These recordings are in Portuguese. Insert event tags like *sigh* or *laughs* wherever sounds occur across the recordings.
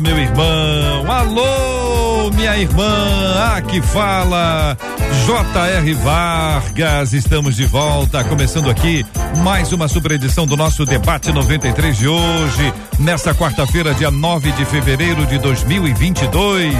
meu irmão. Alô, minha irmã. Aqui fala J.R. Vargas. Estamos de volta, começando aqui mais uma super edição do nosso debate 93 de hoje, nesta quarta-feira, dia 9 de fevereiro de 2022.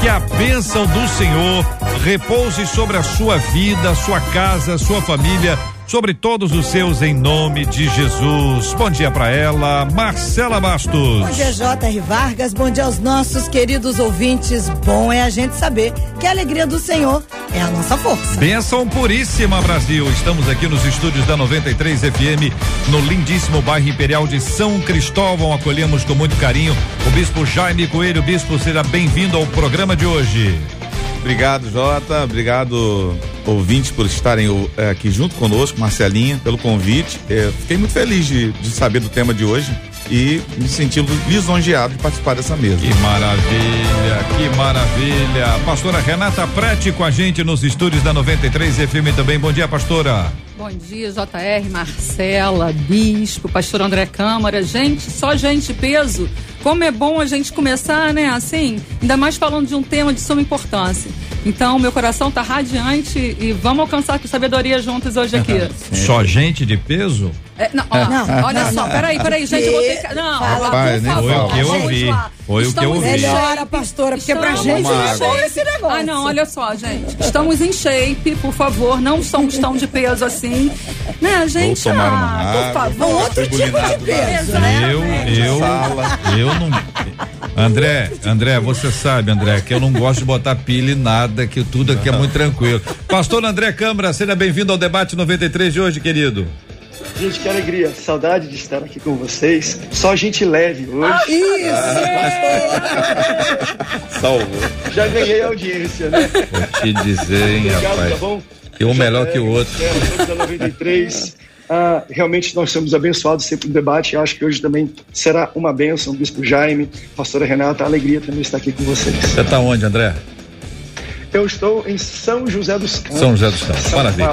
Que a bênção do Senhor repouse sobre a sua vida, sua casa, sua família sobre todos os seus em nome de Jesus. Bom dia para ela, Marcela Bastos. Bom dia, J.R. Vargas. Bom dia aos nossos queridos ouvintes. Bom é a gente saber que a alegria do Senhor é a nossa força. Bênção puríssima, Brasil. Estamos aqui nos estúdios da 93 FM, no lindíssimo bairro Imperial de São Cristóvão. Acolhemos com muito carinho o Bispo Jaime Coelho. Bispo, seja bem-vindo ao programa de hoje. Obrigado, Jota. Obrigado, ouvintes, por estarem é, aqui junto conosco, Marcelinha, pelo convite. É, fiquei muito feliz de, de, saber do tema de hoje e me sentindo lisonjeado de participar dessa mesa. Que maravilha, que maravilha. Pastora Renata Prete com a gente nos estúdios da 93 FM também. Bom dia, pastora. Bom dia, JR, Marcela, Bispo, pastor André Câmara. Gente, só gente peso como é bom a gente começar, né, assim, ainda mais falando de um tema de suma importância. Então, meu coração está radiante e vamos alcançar com sabedoria juntos hoje aqui. *laughs* Só gente de peso? É, não, ó, não, *laughs* olha não, só, não. peraí, peraí, gente, eu vou ter que. Não, Rapaz, né? Foi o que eu ouvi. Foi o que eu ouvi. Melhora, pastora, porque pra gente não é esse negócio. Ah, não, olha só, gente. Estamos em shape, por favor, não somos tão de peso assim. Né, gente? Vou tomar uma ah, por favor. Um outro tipo de peso, né? Eu, eu, eu não. André, André, você sabe, André, que eu não gosto de botar pilha e nada, que tudo aqui é muito tranquilo. Pastor André Câmara, seja bem-vindo ao debate 93 de hoje, querido. Gente, que alegria. Saudade de estar aqui com vocês. Só gente leve hoje. Ah, isso! Salvou. Já ganhei audiência, né? Vou te dizer, hein, Obrigado, rapaz. Tá bom? E um melhor que o outro. É, da 93. *laughs* Ah, realmente nós somos abençoados sempre no debate. Acho que hoje também será uma bênção. Bispo Jaime, pastora Renata, alegria também estar aqui com vocês. Você está onde, André? Eu estou em São José dos Campos. São José dos Campos, maravilha.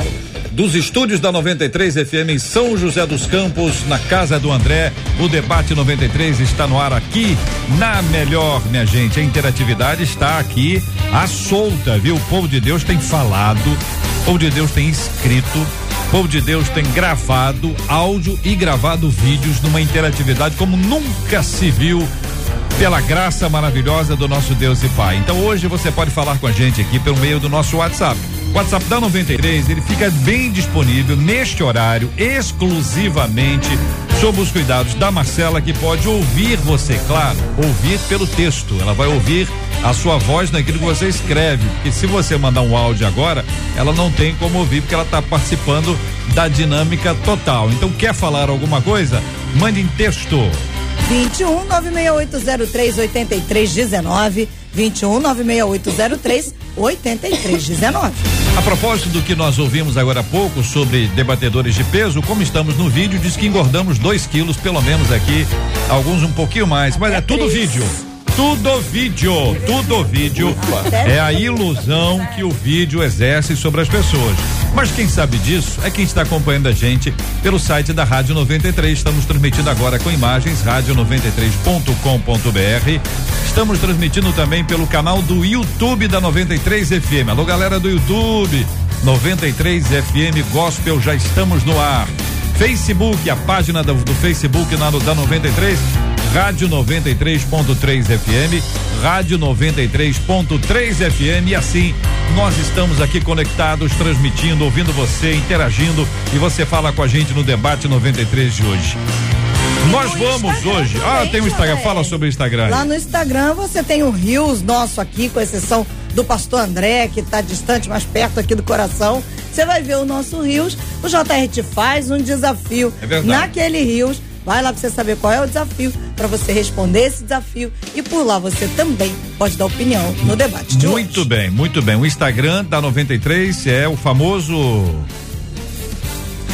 Dos estúdios da 93 FM em São José dos Campos, na casa do André, o debate 93 está no ar aqui na melhor, minha gente. A interatividade está aqui à solta, viu? O povo de Deus tem falado, povo de Deus tem escrito, povo de Deus tem gravado áudio e gravado vídeos numa interatividade como nunca se viu pela graça maravilhosa do nosso Deus e Pai. Então hoje você pode falar com a gente aqui pelo meio do nosso WhatsApp. WhatsApp da 93, ele fica bem disponível neste horário, exclusivamente sob os cuidados da Marcela, que pode ouvir você, claro, ouvir pelo texto. Ela vai ouvir a sua voz naquilo que você escreve. Porque se você mandar um áudio agora, ela não tem como ouvir, porque ela está participando da dinâmica total. Então, quer falar alguma coisa? Mande em texto. 21 96803 8319. 21 96803 8319. A propósito do que nós ouvimos agora há pouco sobre debatedores de peso, como estamos no vídeo, diz que engordamos 2 quilos, pelo menos aqui, alguns um pouquinho mais, mas é, é tudo vídeo. Tudo vídeo, tudo vídeo. É a ilusão que o vídeo exerce sobre as pessoas. Mas quem sabe disso é quem está acompanhando a gente pelo site da Rádio 93. Estamos transmitindo agora com imagens, rádio93.com.br. Estamos transmitindo também pelo canal do YouTube da 93 FM. Alô, galera do YouTube. 93 FM Gospel, já estamos no ar. Facebook, a página do, do Facebook na, da 93 Rádio 93.3 FM, Rádio 93.3 FM e assim nós estamos aqui conectados, transmitindo, ouvindo você, interagindo e você fala com a gente no debate 93 de hoje. Nós vamos hoje. Ah, tem o Instagram. Fala sobre o Instagram. Lá no Instagram você tem o Rios nosso aqui, com exceção do pastor André, que está distante, mais perto aqui do coração. Você vai ver o nosso Rios. O JR te faz um desafio é naquele Rios. Vai lá pra você saber qual é o desafio para você responder esse desafio e por lá você também pode dar opinião no debate de muito hoje. bem, muito bem. O Instagram da 93 é o famoso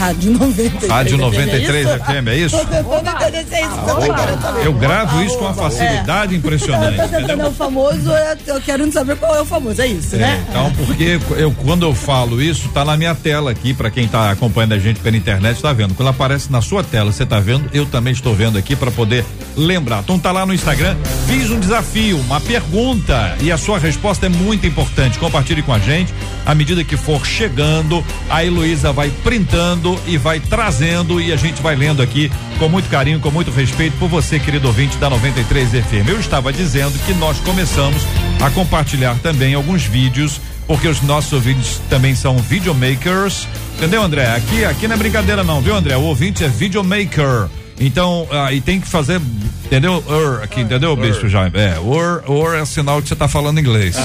Rádio 93. Rádio FM, 93 FM, é se é isso também, quero saber. Eu gravo isso com uma facilidade É. impressionante. Eu tô tentando é o famoso, eu- eu quero saber qual é o famoso, é isso, É, né? então, porque eu, quando eu falo isso, tá na minha tela aqui, para quem tá acompanhando a gente pela internet, tá vendo. Quando aparece na sua tela, você tá vendo, eu também estou vendo aqui para poder lembrar. Então tá lá no Instagram, fiz um desafio, uma pergunta, e a sua resposta é muito importante. Compartilhe com a gente. À medida que for chegando, a Heloísa vai printando e vai trazendo e a gente vai lendo aqui com muito carinho, com muito respeito por você, querido ouvinte da 93 FM. Eu estava dizendo que nós começamos a compartilhar também alguns vídeos, porque os nossos ouvintes também são videomakers. Entendeu, André? Aqui, aqui não é brincadeira, não, viu, André? O ouvinte é videomaker. Então, aí tem que fazer, entendeu? Ur, aqui, entendeu, Bispo Jaime? É, or, or é sinal que você tá falando inglês.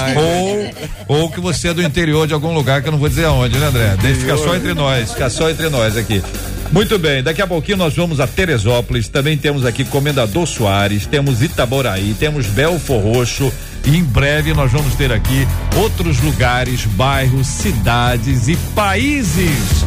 ou, ou que você é do interior de algum lugar que eu não vou dizer aonde, né, André? Deixa ficar só entre nós, ficar só entre nós aqui. Muito bem, daqui a pouquinho nós vamos a Teresópolis, também temos aqui Comendador Soares, temos Itaboraí, temos Belfor Roxo e em breve nós vamos ter aqui outros lugares, bairros, cidades e países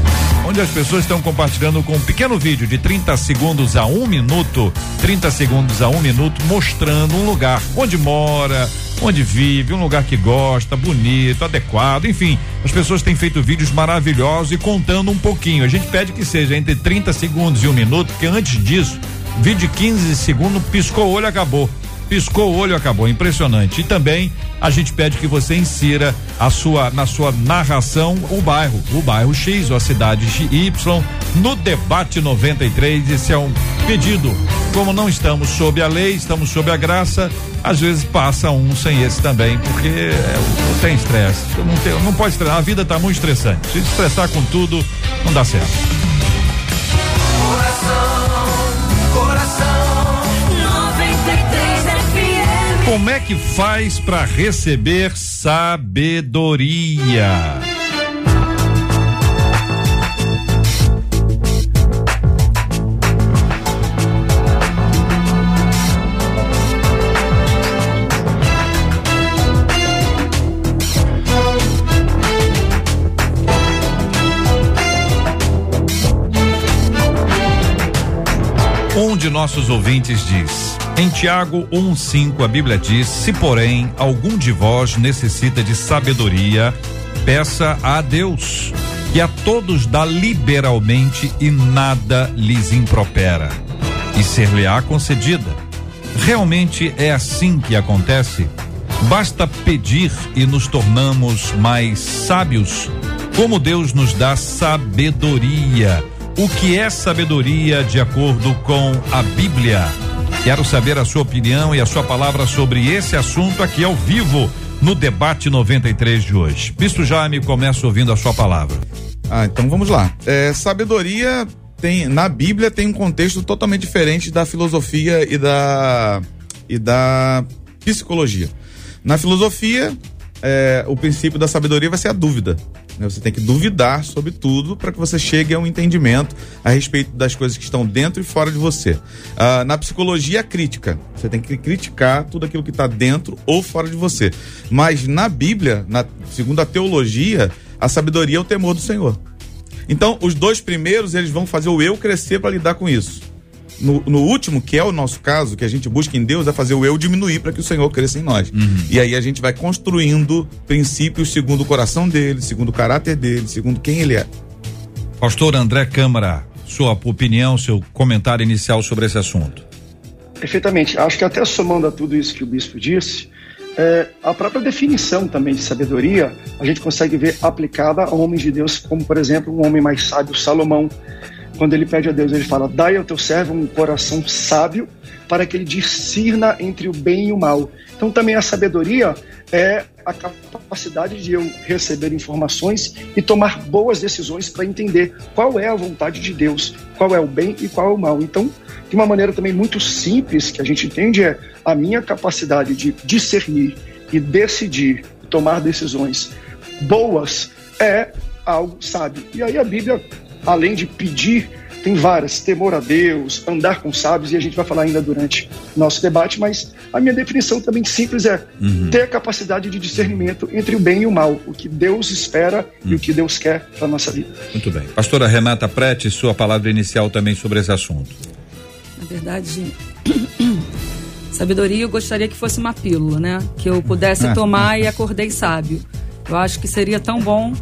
onde as pessoas estão compartilhando com um pequeno vídeo de 30 segundos a um minuto, 30 segundos a um minuto, mostrando um lugar onde mora, onde vive, um lugar que gosta, bonito, adequado, enfim. As pessoas têm feito vídeos maravilhosos e contando um pouquinho. A gente pede que seja entre 30 segundos e um minuto, porque antes disso, vídeo de 15 segundos, piscou o olho, acabou piscou o olho, acabou. Impressionante. E também a gente pede que você insira a sua na sua narração o bairro, o bairro X ou a cidade Y no debate 93. Esse é um pedido. Como não estamos sob a lei, estamos sob a graça, às vezes passa um sem esse também, porque é, tem estresse. Não, tem, não pode estressar. A vida está muito estressante. Se estressar com tudo, não dá certo. Como é que faz para receber sabedoria? Um de nossos ouvintes diz: em Tiago 1,5 a Bíblia diz: Se porém algum de vós necessita de sabedoria, peça a Deus, que a todos dá liberalmente e nada lhes impropera, e ser-lhe-á concedida. Realmente é assim que acontece? Basta pedir e nos tornamos mais sábios, como Deus nos dá sabedoria. O que é sabedoria de acordo com a Bíblia? Quero saber a sua opinião e a sua palavra sobre esse assunto aqui ao vivo no debate 93 de hoje. Bispo Jaime, começa ouvindo a sua palavra. Ah, então vamos lá. É, sabedoria tem na Bíblia tem um contexto totalmente diferente da filosofia e da e da psicologia. Na filosofia, é, o princípio da sabedoria vai ser a dúvida. Né? Você tem que duvidar sobre tudo para que você chegue a um entendimento a respeito das coisas que estão dentro e fora de você. Ah, na psicologia, crítica. Você tem que criticar tudo aquilo que está dentro ou fora de você. Mas na Bíblia, na, segundo a teologia, a sabedoria é o temor do Senhor. Então, os dois primeiros, eles vão fazer o eu crescer para lidar com isso. No, no último, que é o nosso caso, que a gente busca em Deus, é fazer o eu diminuir para que o Senhor cresça em nós. E aí a gente vai construindo princípios segundo o coração dele, segundo o caráter dele, segundo quem ele é. Pastor André Câmara, sua opinião, seu comentário inicial sobre esse assunto. Perfeitamente. Acho que até somando a tudo isso que o bispo disse, é, a própria definição também de sabedoria a gente consegue ver aplicada a homens de Deus, como por exemplo um homem mais sábio, Salomão. Quando ele pede a Deus, ele fala: Dai ao teu servo um coração sábio para que ele discirna entre o bem e o mal. Então também a sabedoria é a capacidade de eu receber informações e tomar boas decisões para entender qual é a vontade de Deus, qual é o bem e qual é o mal. Então, de uma maneira também muito simples que a gente entende é a minha capacidade de discernir e decidir, tomar decisões boas é algo sábio. E aí a Bíblia, além de pedir tem várias, temor a Deus, andar com sábios, e a gente vai falar ainda durante nosso debate, mas a minha definição também simples é uhum. ter a capacidade de discernimento entre o bem e o mal, o que Deus espera uhum. e o que Deus quer para nossa vida. Muito bem. Pastora Renata Prete, sua palavra inicial também sobre esse assunto. Na verdade, *clears throat* sabedoria eu gostaria que fosse uma pílula, né? Que eu pudesse *laughs* tomar e acordei sábio. Eu acho que seria tão bom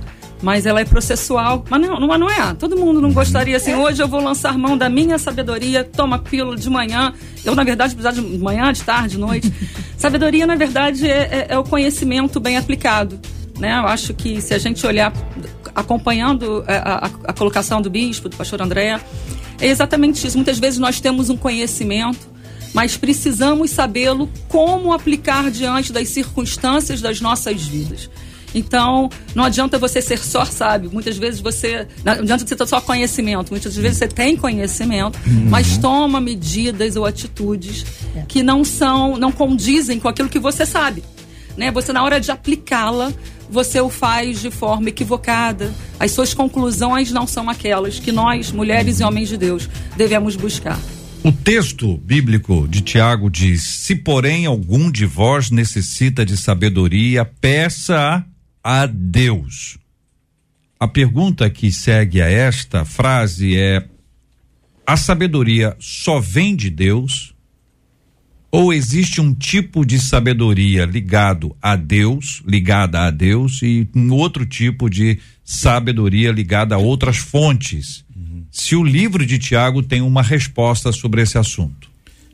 mas ela é processual. Mas não, não, não é. Todo mundo não gostaria assim. Hoje eu vou lançar mão da minha sabedoria, toma pílula de manhã. Eu, na verdade, precisar de manhã, de tarde, de noite. *laughs* sabedoria, na verdade, é, é, é, o conhecimento bem aplicado. Né? Eu acho que se a gente olhar, acompanhando a, é, a, a colocação do bispo, do pastor André, é exatamente isso. Muitas vezes nós temos um conhecimento mas precisamos sabê-lo como aplicar diante das circunstâncias das nossas vidas. Então, não adianta você ser só sábio. Muitas vezes você. Não adianta você ter só conhecimento. Muitas vezes você tem conhecimento, uhum. mas toma medidas ou atitudes é. que não são, não condizem com aquilo que você sabe. Né? Você, na hora de aplicá-la, você o faz de forma equivocada. As suas conclusões não são aquelas que nós, mulheres e homens de Deus, devemos buscar. O texto bíblico de Tiago diz: Se, porém, algum de vós necessita de sabedoria, peça a Deus. A pergunta que segue a esta frase é: a sabedoria só vem de Deus? Ou existe um tipo de sabedoria ligado a Deus, ligada a Deus, e um outro tipo de sabedoria ligada a outras fontes? Uhum. Se o livro de Tiago tem uma resposta sobre esse assunto.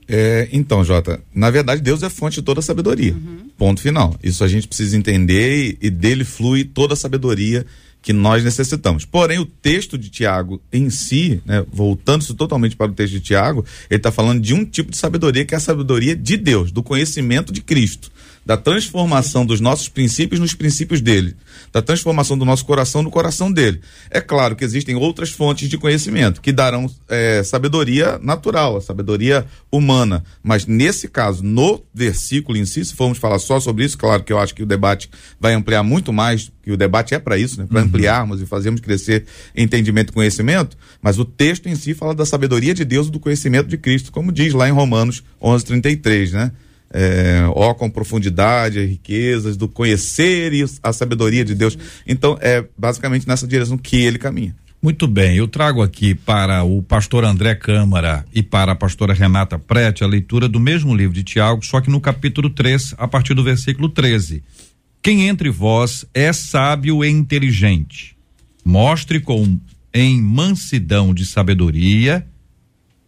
É, então, Jota, na verdade Deus é fonte de toda a sabedoria. Uhum. Ponto final. Isso a gente precisa entender e, e dele flui toda a sabedoria que nós necessitamos. Porém, o texto de Tiago em si, né, voltando-se totalmente para o texto de Tiago, ele está falando de um tipo de sabedoria que é a sabedoria de Deus, do conhecimento de Cristo da transformação dos nossos princípios nos princípios dele, da transformação do nosso coração no coração dele. É claro que existem outras fontes de conhecimento que darão é, sabedoria natural, a sabedoria humana, mas nesse caso, no versículo em si, se formos falar só sobre isso, claro que eu acho que o debate vai ampliar muito mais, que o debate é para isso, né? para uhum. ampliarmos e fazermos crescer entendimento e conhecimento, mas o texto em si fala da sabedoria de Deus e do conhecimento de Cristo, como diz lá em Romanos 11:33, né? É, ó com profundidade, riquezas do conhecer e a sabedoria de Deus. Então, é basicamente nessa direção que ele caminha. Muito bem, eu trago aqui para o pastor André Câmara e para a pastora Renata Prete a leitura do mesmo livro de Tiago, só que no capítulo 3, a partir do versículo 13. Quem entre vós é sábio e inteligente, mostre com em mansidão de sabedoria,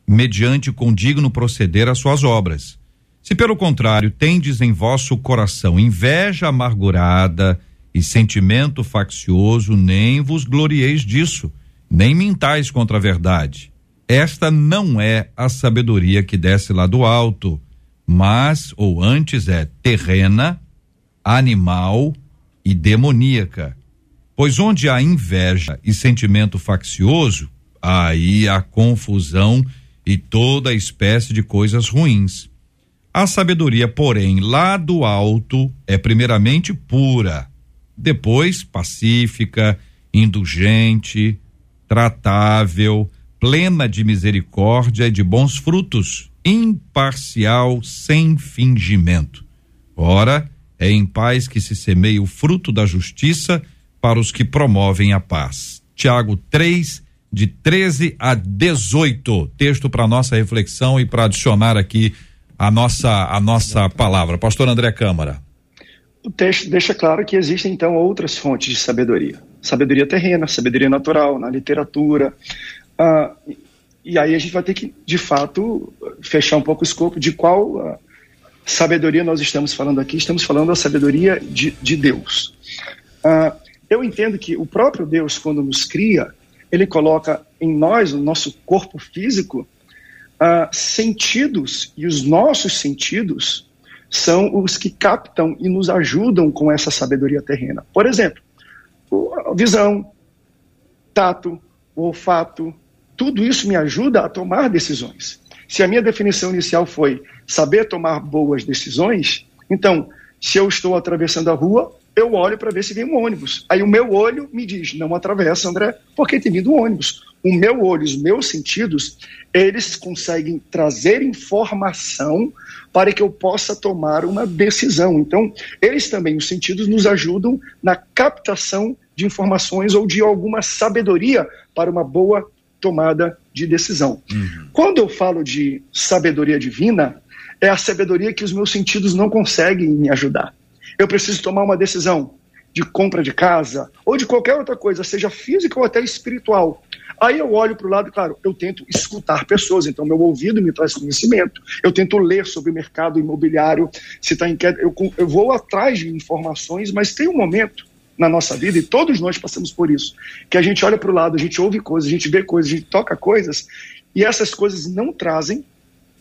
mediante condigno proceder as suas obras se pelo contrário tendes em vosso coração inveja amargurada e sentimento faccioso, nem vos glorieis disso, nem mintais contra a verdade. Esta não é a sabedoria que desce lá do alto, mas, ou antes, é terrena, animal e demoníaca. Pois onde há inveja e sentimento faccioso, aí há confusão e toda espécie de coisas ruins. A sabedoria, porém, lá do alto é primeiramente pura, depois pacífica, indulgente, tratável, plena de misericórdia e de bons frutos, imparcial, sem fingimento. Ora, é em paz que se semeia o fruto da justiça para os que promovem a paz. Tiago 3, de 13 a 18. Texto para nossa reflexão e para adicionar aqui a nossa, a nossa palavra. Pastor André Câmara. O texto deixa claro que existem então outras fontes de sabedoria. Sabedoria terrena, sabedoria natural, na literatura. Ah, e aí a gente vai ter que, de fato, fechar um pouco o escopo de qual ah, sabedoria nós estamos falando aqui. Estamos falando da sabedoria de, de Deus. Ah, eu entendo que o próprio Deus, quando nos cria, ele coloca em nós, no nosso corpo físico, uh, sentidos, e os nossos sentidos são os que captam e nos ajudam com essa sabedoria terrena. Por exemplo, visão, tato, olfato, tudo isso me ajuda a tomar decisões. Se a minha definição inicial foi saber tomar boas decisões, então, se eu estou atravessando a rua, eu olho para ver se vem um ônibus. Aí o meu olho me diz: não atravessa, André, porque tem vindo um ônibus. O meu olho, os meus sentidos, eles conseguem trazer informação para que eu possa tomar uma decisão. Então, eles também, os sentidos, nos ajudam na captação de informações ou de alguma sabedoria para uma boa tomada de decisão. Uhum. Quando eu falo de sabedoria divina, é a sabedoria que os meus sentidos não conseguem me ajudar. Eu preciso tomar uma decisão de compra de casa ou de qualquer outra coisa, seja física ou até espiritual. Aí eu olho para o lado, claro, eu tento escutar pessoas, então meu ouvido me traz conhecimento, eu tento ler sobre o mercado imobiliário, se está em queda, eu, eu vou atrás de informações, mas tem um momento na nossa vida, e todos nós passamos por isso, que a gente olha para o lado, a gente ouve coisas, a gente vê coisas, a gente toca coisas, e essas coisas não trazem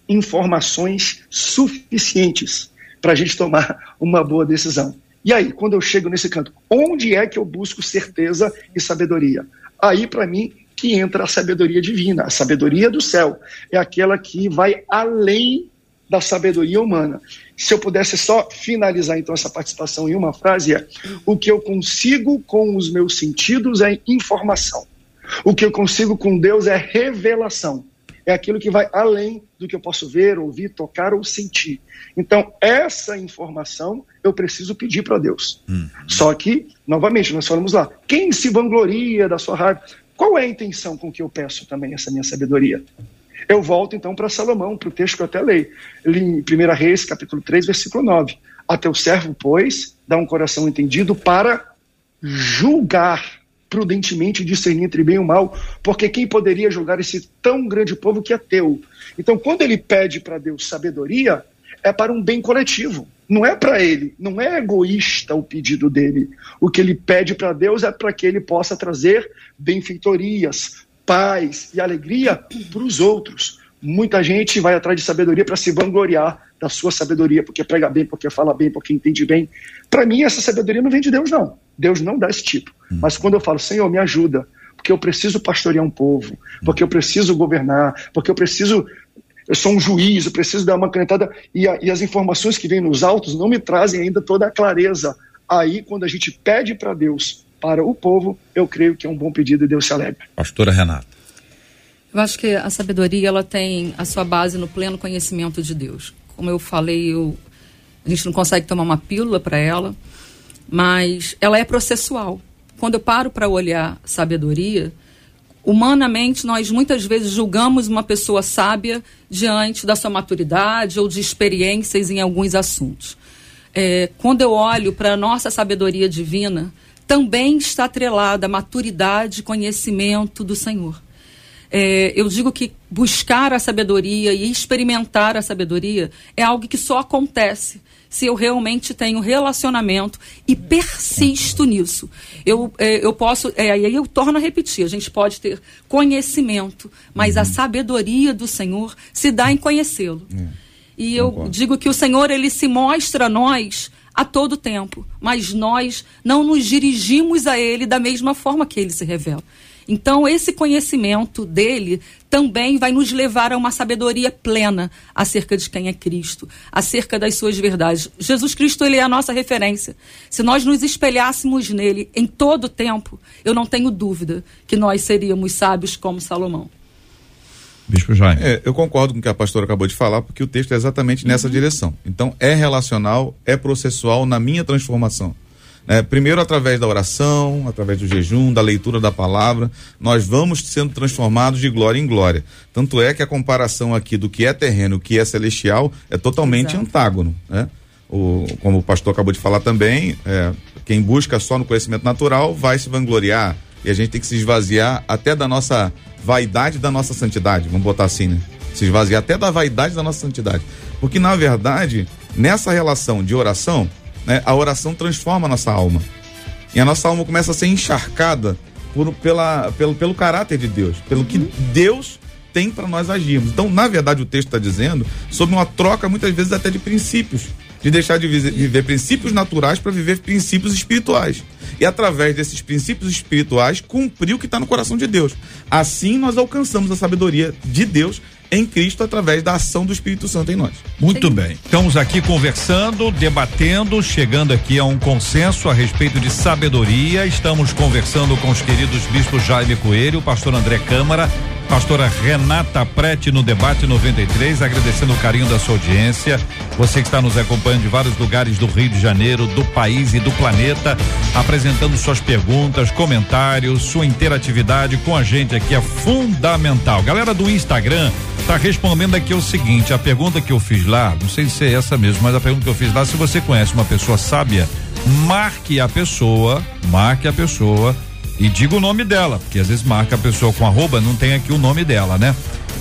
informações suficientes para a gente tomar uma boa decisão. E aí, quando eu chego nesse canto, onde é que eu busco certeza e sabedoria? Aí, para mim, que entra a sabedoria divina, a sabedoria do céu. É aquela que vai além da sabedoria humana. Se eu pudesse só finalizar então essa participação em uma frase é: o que eu consigo com os meus sentidos é informação. O que eu consigo com Deus é revelação é aquilo que vai além do que eu posso ver, ouvir, tocar ou sentir. Então, essa informação eu preciso pedir para Deus. Uhum. Só que, novamente, nós falamos lá, quem se vangloria da sua raiva? Qual é a intenção com que eu peço também essa minha sabedoria? Eu volto então para Salomão, para o texto que eu até leio, em 1 Reis, capítulo 3, versículo 9. A teu servo, pois, dá um coração entendido para julgar prudentemente discernir entre bem e o mal, porque quem poderia julgar esse tão grande povo que é teu? Então, quando ele pede para Deus sabedoria, é para um bem coletivo, não é para ele, não é egoísta o pedido dele. O que ele pede para Deus é para que ele possa trazer benfeitorias, paz e alegria para os outros. Muita gente vai atrás de sabedoria para se vangloriar da sua sabedoria, porque prega bem, porque fala bem, porque entende bem. Para mim, essa sabedoria não vem de Deus, não. Deus não dá esse tipo. Hum. Mas quando eu falo, Senhor, me ajuda, porque eu preciso pastorear um povo, porque eu preciso governar, porque eu preciso. Eu sou um juiz, eu preciso dar uma canetada. E, a, e as informações que vêm nos autos não me trazem ainda toda a clareza. Aí, quando a gente pede para Deus, para o povo, eu creio que é um bom pedido e Deus se alegra. Pastora Renata. Eu acho que a sabedoria ela tem a sua base no pleno conhecimento de Deus. Como eu falei, eu, a gente não consegue tomar uma pílula para ela, mas ela é processual. Quando eu paro para olhar sabedoria, humanamente nós muitas vezes julgamos uma pessoa sábia diante da sua maturidade ou de experiências em alguns assuntos. É, quando eu olho para a nossa sabedoria divina, também está atrelada a maturidade e conhecimento do Senhor. É, eu digo que buscar a sabedoria e experimentar a sabedoria é algo que só acontece se eu realmente tenho relacionamento e persisto nisso. Eu, é, eu posso, é, aí eu torno a repetir, a gente pode ter conhecimento, mas uhum. a sabedoria do Senhor se dá em conhecê-lo. Uhum. E eu Concordo. digo que o Senhor, ele se mostra a nós a todo tempo, mas nós não nos dirigimos a ele da mesma forma que ele se revela. Então, esse conhecimento dele também vai nos levar a uma sabedoria plena acerca de quem é Cristo, acerca das suas verdades. Jesus Cristo, ele é a nossa referência. Se nós nos espelhássemos nele em todo o tempo, eu não tenho dúvida que nós seríamos sábios como Salomão. Bispo Jaime. É, eu concordo com o que a pastora acabou de falar, porque o texto é exatamente nessa uhum. direção. Então, é relacional, é processual na minha transformação. É, primeiro, através da oração, através do jejum, da leitura da palavra, nós vamos sendo transformados de glória em glória. Tanto é que a comparação aqui do que é terreno e o que é celestial é totalmente Exato. antágono. Né? O, como o pastor acabou de falar também, é, quem busca só no conhecimento natural vai se vangloriar. E a gente tem que se esvaziar até da nossa vaidade da nossa santidade, vamos botar assim, né? Se esvaziar até da vaidade da nossa santidade. Porque, na verdade, nessa relação de oração, né, a oração transforma a nossa alma. E a nossa alma começa a ser encharcada por, pela, pelo, pelo caráter de Deus, pelo que Deus tem para nós agirmos. Então, na verdade, o texto está dizendo sobre uma troca, muitas vezes, até de princípios. de deixar de viver princípios naturais para viver princípios espirituais. E através desses princípios espirituais, cumprir o que está no coração de Deus. Assim nós alcançamos a sabedoria de Deus em Cristo através da ação do Espírito Santo em nós. Muito Sim. bem. Estamos aqui conversando, debatendo, chegando aqui a um consenso a respeito de sabedoria. Estamos conversando com os queridos bispos Jaime Coelho, pastor André Câmara, pastora Renata Prete no debate 93, agradecendo o carinho da sua audiência. Você que está nos acompanhando de vários lugares do Rio de Janeiro, do país e do planeta, apresentando suas perguntas, comentários, sua interatividade com a gente aqui é fundamental. Galera do Instagram, Tá respondendo aqui o seguinte: a pergunta que eu fiz lá, não sei se é essa mesmo, mas a pergunta que eu fiz lá, se você conhece uma pessoa sábia, marque a pessoa, marque a pessoa e diga o nome dela, porque às vezes marca a pessoa com arroba, não tem aqui o nome dela, né?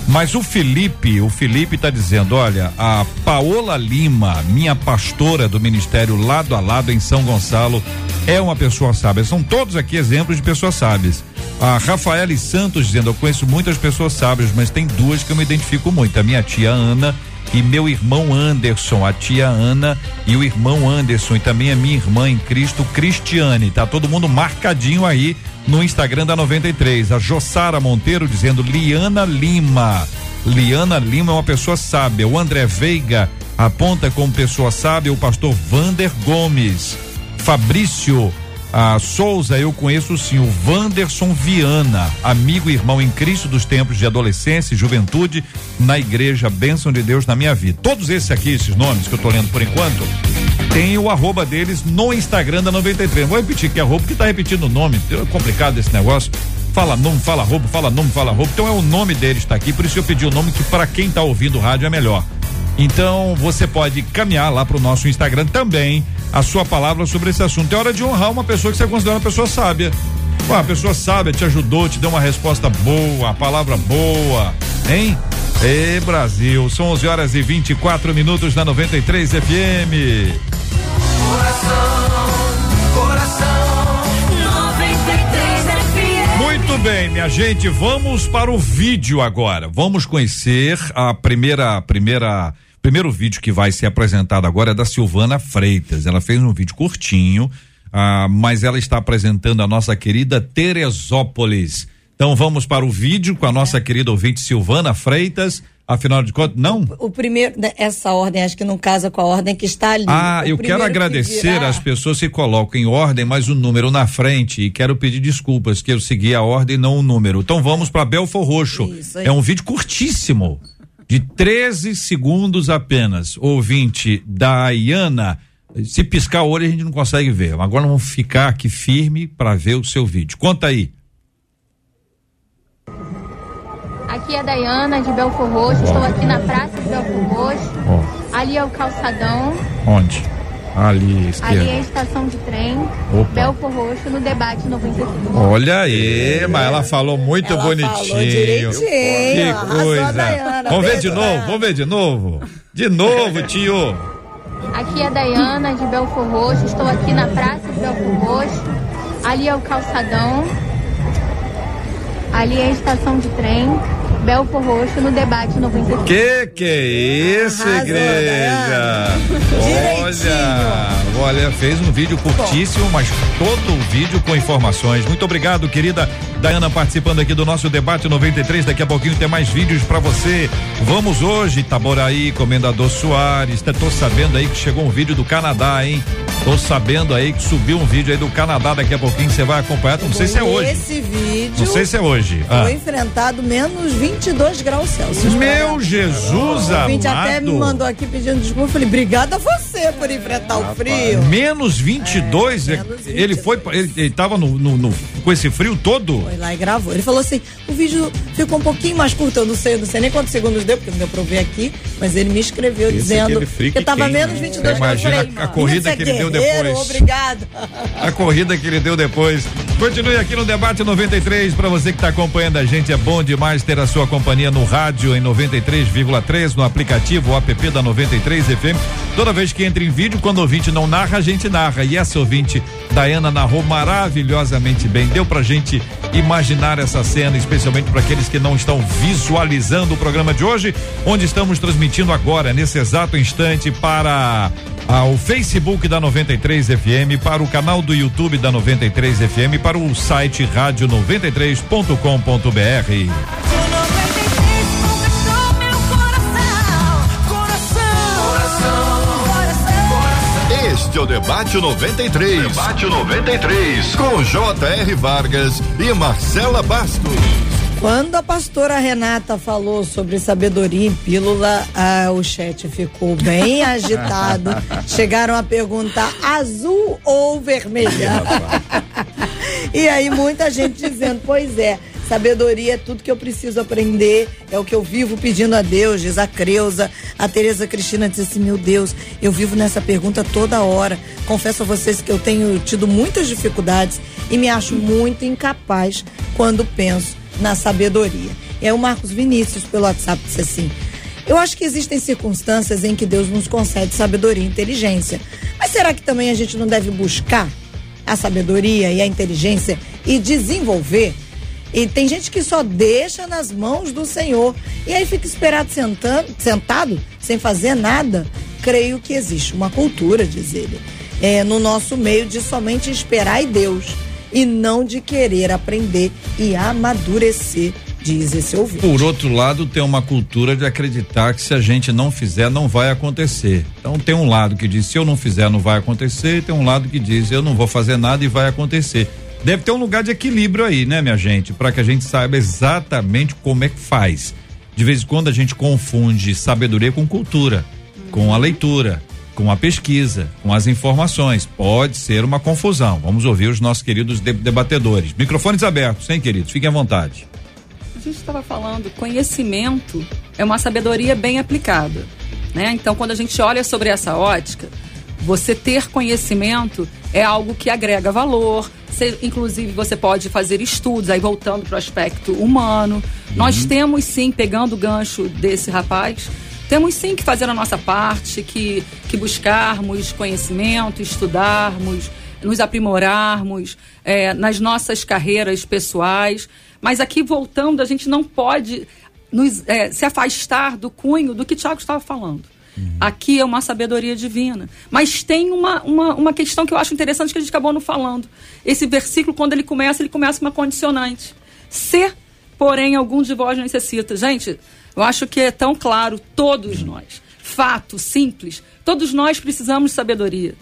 Mas o Felipe, o Felipe está dizendo, olha, a Paola Lima, minha pastora do ministério lado a lado em São Gonçalo, é uma pessoa sábia. São todos aqui exemplos de pessoas sábias. A Rafaela Santos dizendo: Eu conheço muitas pessoas sábias, mas tem duas que eu me identifico muito. A minha tia Ana e meu irmão Anderson, a tia Ana e o irmão Anderson, e também a minha irmã em Cristo, Cristiane. Tá todo mundo marcadinho aí no Instagram da 93. A Jossara Monteiro dizendo: Liana Lima. Liana Lima é uma pessoa sábia. O André Veiga aponta como pessoa sábia o pastor Vander Gomes. Fabrício a Souza, eu conheço sim o Vanderson Viana, amigo e irmão em Cristo dos tempos de adolescência e juventude na igreja Bênção de Deus na minha vida. Todos esses aqui, esses nomes que eu tô lendo por enquanto, tem o arroba deles no Instagram da 93. Vou repetir que é arroba, que tá repetindo o nome, é complicado esse negócio. Fala nome, fala arroba, fala nome, fala arroba. Então é o nome deles está aqui, por isso eu pedi o nome que para quem tá ouvindo o rádio é melhor. Então você pode caminhar lá pro nosso Instagram também a sua palavra sobre esse assunto. É hora de honrar uma pessoa que você considera uma pessoa sábia. Pô, a pessoa sábia te ajudou, te deu uma resposta boa, a palavra boa, hein? Ê, Brasil, são 11 horas e 24 minutos na 93 FM. Coração, coração, 93 FM. Muito bem, minha gente, vamos para o vídeo agora. Vamos conhecer a primeira, primeira primeiro vídeo que vai ser apresentado agora é da Silvana Freitas. Ela fez um vídeo curtinho, ah, mas ela está apresentando a nossa querida Teresópolis. Então vamos para o vídeo com a nossa é. querida ouvinte Silvana Freitas. Afinal de contas, não? O, o, primeiro, né, essa ordem, acho que não casa com a ordem que está ali. Ah, o eu quero agradecer às pessoas que colocam em ordem, mas o número na frente e quero pedir desculpas que eu segui a ordem e não o número. Então vamos para Belfor Roxo. Isso, é um vídeo curtíssimo de 13 segundos apenas. Ouvinte da Iana, se piscar o olho a gente não consegue ver. Agora vamos ficar aqui firme para ver o seu vídeo. Conta aí. Aqui é a Dayana de Belfor Roxo, estou aqui na praça de Belfor Roxo. Oh. Ali é o calçadão. Onde? Ali, esquerda. Ali é a estação de trem, Opa. Belfor Roxo, no debate 95. Olha aí, mas ela falou muito ela bonitinho. Falou direitinho. Que coisa. vamos ver de novo, vamos ver de novo. De novo, tio. Aqui é a Dayana de Belfor Roxo, estou aqui na praça de Belfor Roxo. Ali é o calçadão. Ali é a estação de trem. Belfor Roxo no debate 95. Que que é isso, Arrasou, igreja? Olha, olha, fez um vídeo curtíssimo, Bom. mas todo o vídeo com informações. Muito obrigado, querida Dayana, participando aqui do nosso debate 93. Daqui a pouquinho tem mais vídeos para você. Vamos hoje, Taboraí, Comendador Soares. Tô sabendo aí que chegou um vídeo do Canadá, hein? Tô sabendo aí que subiu um vídeo aí do Canadá. Daqui a pouquinho você vai acompanhar. Não sei se é hoje. Esse vídeo. Não sei se é hoje. Foi ah. enfrentado menos 20 22 graus Celsius. Meu Jesus amado. O gente até me mandou aqui pedindo desculpa. Eu falei, obrigada a você por enfrentar o frio. Menos 22? É, menos 22. Ele foi, ele, ele tava no, no, no, com esse frio todo? Foi lá e gravou. Ele falou assim, o vídeo ficou um pouquinho mais curto, eu não sei, eu não sei nem quantos segundos deu, porque não deu pra ver aqui, mas ele me escreveu esse dizendo que, que tava menos 22 graus. Imagina falei, a, corrida que ele deu depois. Obrigado. *laughs* A corrida que ele deu depois. Continue aqui no Debate 93, para você que está acompanhando a gente, é bom demais ter a sua companhia no rádio em 93,3, no aplicativo app da 93 FM. Toda vez que entra em vídeo, quando o ouvinte não narra, a gente narra. E essa ouvinte, Dayana, narrou maravilhosamente bem. Deu pra gente imaginar essa cena, especialmente para aqueles que não estão visualizando o programa de hoje, onde estamos transmitindo agora, nesse exato instante, para ao Facebook da 93 FM, para o canal do YouTube da 93 FM, para o site rádio93.com.br. Este é o Debate 93. Debate 93. Com J.R. Vargas e Marcela Bastos. Quando a pastora Renata falou sobre sabedoria em pílula, ah, o chat ficou bem *laughs* agitado. Chegaram a perguntar azul ou vermelha. *laughs* e aí muita gente dizendo, pois é, Sabedoria é tudo que eu preciso aprender, é o que eu vivo pedindo a Deus, diz a Creuza. A Tereza Cristina disse assim: Meu Deus, eu vivo nessa pergunta toda hora. Confesso a vocês que eu tenho tido muitas dificuldades e me acho muito incapaz quando penso na sabedoria. E aí o Marcos Vinícius, pelo WhatsApp, disse assim: Eu acho que existem circunstâncias em que Deus nos concede sabedoria e inteligência. Mas será que também a gente não deve buscar a sabedoria e a inteligência e desenvolver? E tem gente que só deixa nas mãos do Senhor. E aí fica esperado sentando, sentado, sem fazer nada. Creio que existe uma cultura, diz ele, é, no nosso meio de somente esperar em Deus e não de querer aprender e amadurecer, diz esse ouvinte. Por outro lado, tem uma cultura de acreditar que se a gente não fizer, não vai acontecer. Então tem um lado que diz se eu não fizer, não vai acontecer, e tem um lado que diz eu não vou fazer nada e vai acontecer. Deve ter um lugar de equilíbrio aí, né, minha gente? Para que a gente saiba exatamente como é que faz. De vez em quando a gente confunde sabedoria com cultura, com a leitura, com a pesquisa, com as informações. Pode ser uma confusão. Vamos ouvir os nossos queridos debatedores. Microfones abertos, hein, queridos? Fiquem à vontade. A gente estava falando, conhecimento é uma sabedoria bem aplicada. Né? Então, quando a gente olha sobre essa ótica, você ter conhecimento é algo que agrega valor. Você, inclusive, você pode fazer estudos, aí voltando para o aspecto humano. Uhum. Nós temos sim, pegando o gancho desse rapaz, temos sim que fazer a nossa parte, que, que buscarmos conhecimento, estudarmos, nos aprimorarmos é, nas nossas carreiras pessoais. Mas aqui voltando, a gente não pode nos, é, se afastar do cunho do que o Tiago estava falando. Uhum. Aqui é uma sabedoria divina. Mas tem uma, uma, uma questão que eu acho interessante que a gente acabou não falando. Esse versículo, quando ele começa, ele começa com uma condicionante. Se, porém, algum de vós necessita. Gente, eu acho que é tão claro, todos nós. Fato, simples. Todos nós precisamos de sabedoria.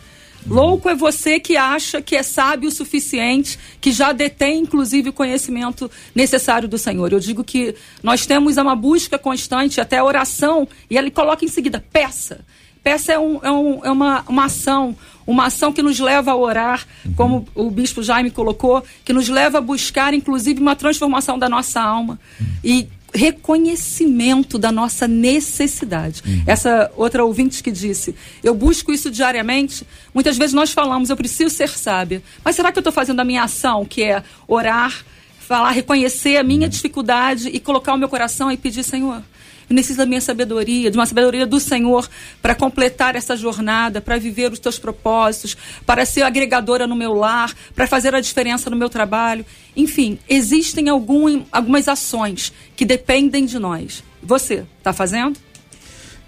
Louco é você que acha que é sábio o suficiente, que já detém, inclusive, o conhecimento necessário do Senhor. Eu digo que nós temos uma busca constante, até oração, e ele coloca em seguida, peça. Peça é, um, é, um, é uma, uma ação, uma ação que nos leva a orar, como o bispo Jaime colocou, que nos leva a buscar, inclusive, uma transformação da nossa alma. E reconhecimento da nossa necessidade. Uhum. Essa outra ouvinte que disse, eu busco isso diariamente. Muitas vezes nós falamos, eu preciso ser sábia. Mas será que eu estou fazendo a minha ação, que é orar, falar, reconhecer a minha uhum. dificuldade e colocar o meu coração e pedir, Senhor, eu necessito da minha sabedoria, de uma sabedoria do Senhor para completar essa jornada, para viver os teus propósitos, para ser agregadora no meu lar, para fazer a diferença no meu trabalho. Enfim, existem algum, algumas ações que dependem de nós. Você está fazendo?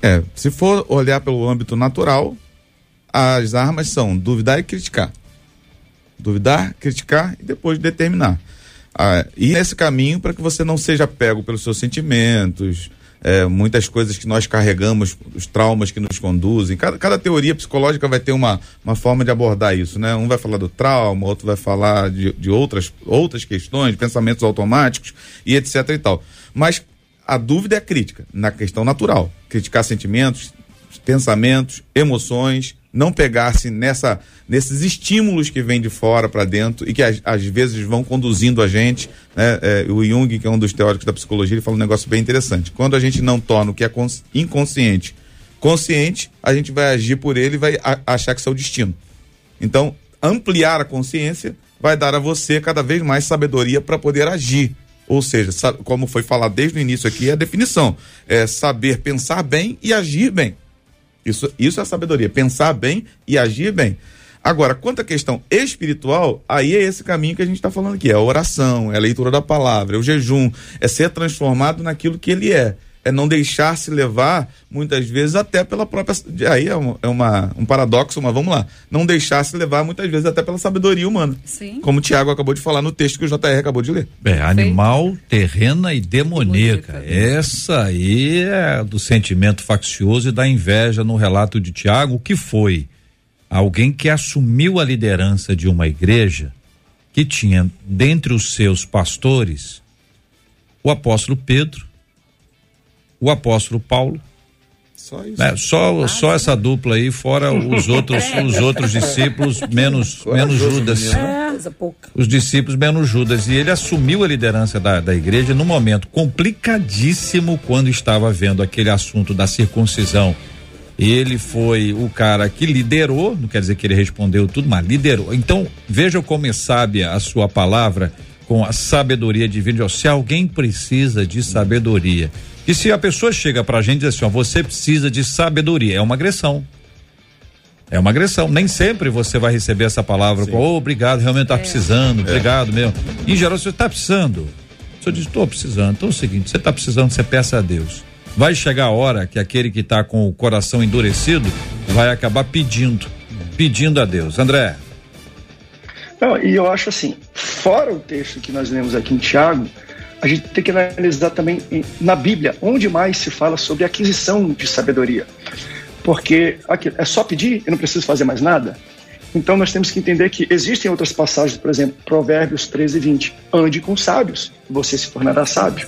É, se for olhar pelo âmbito natural, as armas são duvidar e criticar. Duvidar, criticar e depois determinar. Ah, e nesse caminho para que você não seja pego pelos seus sentimentos, é, muitas coisas que nós carregamos, os traumas que nos conduzem. Cada, cada teoria psicológica vai ter uma, uma forma de abordar isso, né? Um vai falar do trauma, outro vai falar de, de outras, outras questões, pensamentos automáticos e etc e tal. Mas a dúvida é a crítica, na questão natural. Criticar sentimentos, pensamentos, emoções, não pegar-se nessa nesses estímulos que vêm de fora para dentro e que às, vezes vão conduzindo a gente. Né? É, o Jung, que é um dos teóricos da psicologia, ele fala um negócio bem interessante. Quando a gente não torna o que é inconsciente consciente, a gente vai agir por ele e vai achar que isso é o destino. Então, ampliar a consciência vai dar a você cada vez mais sabedoria para poder agir. Ou seja, como foi falado desde o início aqui, é a definição. É saber pensar bem e agir bem. Isso, isso é sabedoria, pensar bem e agir bem. Agora, quanto à questão espiritual, aí é esse caminho que a gente está falando aqui: é a oração, é a leitura da palavra, é o jejum, é ser transformado naquilo que ele é. É não deixar se levar, muitas vezes, até pela própria. Aí é, uma, é uma, um paradoxo, mas vamos lá. Não deixar se levar, muitas vezes, até pela sabedoria humana. Sim. Como o Tiago acabou de falar no texto que o JR acabou de ler. É, animal, terrena e demoníaca. Essa aí é do sentimento faccioso e da inveja no relato de Tiago, o que foi alguém que assumiu a liderança de uma igreja que tinha dentre os seus pastores o apóstolo Pedro, o apóstolo Paulo, Só isso. né? Só, só essa dupla aí, fora os *laughs* outros, os outros discípulos, menos, menos Judas. Pouca. Os discípulos menos Judas. E ele assumiu a liderança da, da igreja num momento complicadíssimo quando estava vendo aquele assunto da circuncisão. Ele foi o cara que liderou, não quer dizer que ele respondeu tudo, mas liderou. Então, veja como é sábia a sua palavra com a sabedoria divina. Se alguém precisa de sabedoria. E se a pessoa chega pra gente e diz assim, ó, você precisa de sabedoria, é uma agressão. É uma agressão. Nem sempre você vai receber essa palavra com "Oh, obrigado, realmente tá precisando, obrigado mesmo. Em geral, você tá precisando. O senhor diz, estou precisando. Então é o seguinte, você tá precisando, você peça a Deus. Vai chegar a hora que aquele que tá com o coração endurecido vai acabar pedindo, pedindo a Deus. André, Não, e eu acho assim, fora o texto que nós lemos aqui em Tiago, a gente tem que analisar também na Bíblia, onde mais se fala sobre aquisição de sabedoria. Porque aqui, é só pedir e não preciso fazer mais nada. Então nós temos que entender que existem outras passagens, por exemplo, Provérbios 13 e 20. Ande com sábios, você se tornará sábio.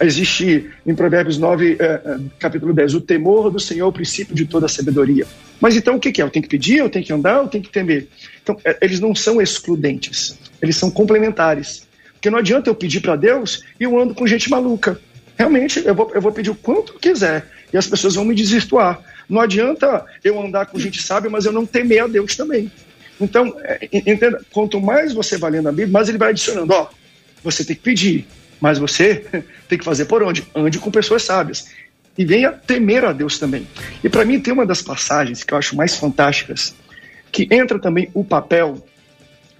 Existe em Provérbios 9, eh, eh, capítulo 10, o temor do Senhor é o princípio de toda a sabedoria. Mas então o que, que é? Eu tenho que pedir, eu tenho que andar, eu tenho que temer. Então, eh, eles não são excludentes, eles são complementares. Porque não adianta eu pedir para Deus e eu ando com gente maluca. Realmente, eu vou, eu vou pedir o quanto eu quiser e as pessoas vão me desvirtuar. Não adianta eu andar com gente sábia, mas eu não temer a Deus também. Então, é, en- entenda, quanto mais você vai lendo a Bíblia, mais ele vai adicionando, ó, você tem que pedir, mas você *laughs* tem que fazer por onde? Ande com pessoas sábias. E venha temer a Deus também. E para mim tem uma das passagens que eu acho mais fantásticas, que entra também o papel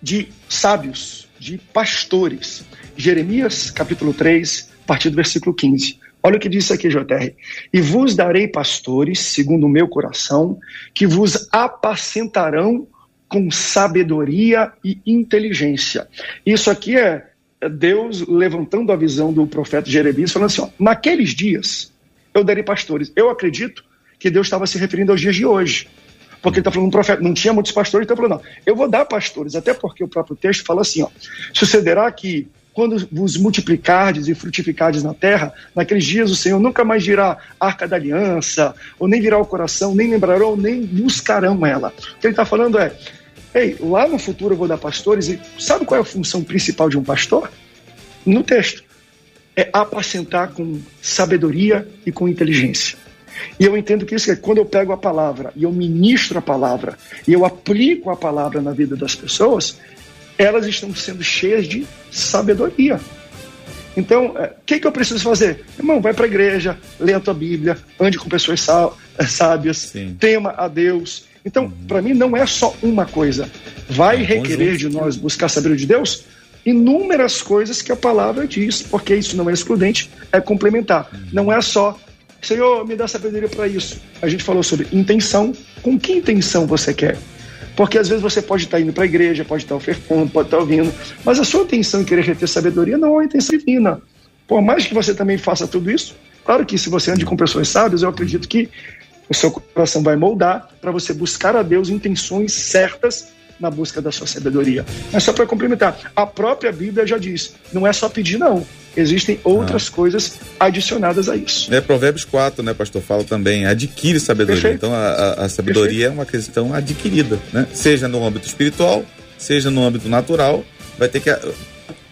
de sábios, de pastores. Jeremias, capítulo 3, a partir do versículo 15. Olha o que diz aqui, JR. E vos darei pastores, segundo o meu coração, que vos apacentarão com sabedoria e inteligência. Isso aqui é Deus levantando a visão do profeta Jeremias, falando assim: ó, naqueles dias eu darei pastores. Eu acredito que Deus estava se referindo aos dias de hoje. Porque ele está falando um profeta, não tinha muitos pastores, então falou, não, eu vou dar pastores, até porque o próprio texto fala assim, ó, sucederá que quando vos multiplicardes e frutificardes na terra, naqueles dias o Senhor nunca mais dirá arca da aliança, ou nem virá o coração, nem lembrarão, nem buscarão ela. O que ele está falando é, ei, lá no futuro eu vou dar pastores, e sabe qual é a função principal de um pastor? No texto, é apacentar com sabedoria e com inteligência. E eu entendo que isso é quando eu pego a palavra e eu ministro a palavra e eu aplico a palavra na vida das pessoas, elas estão sendo cheias de sabedoria. Então, o que, que eu preciso fazer? Irmão, vai para a igreja, lê a tua Bíblia, ande com pessoas eh, sábias, Sim. tema a Deus. Então, para mim, não é só uma coisa. Vai É requerer de nós buscar sabedoria de Deus inúmeras coisas que a palavra diz, porque isso não é excludente, é complementar. Não é só, Senhor, me dá sabedoria para isso. A gente falou sobre intenção. Com que intenção você quer? Porque às vezes você pode estar indo para a igreja, pode estar ofertando, pode estar ouvindo, mas a sua intenção em querer reter sabedoria não é uma intenção divina. Por mais que você também faça tudo isso, claro que se você ande com pessoas sábias, eu acredito que o seu coração vai moldar para você buscar a Deus intenções certas na busca da sua sabedoria. Mas só para complementar, a própria Bíblia já diz, não é só pedir não, existem outras coisas adicionadas a isso. É Provérbios 4, né, pastor? Fala também, adquire sabedoria. Perfeito. Então a, a- sabedoria é uma questão adquirida, né? Seja no âmbito espiritual, seja no âmbito natural, vai ter que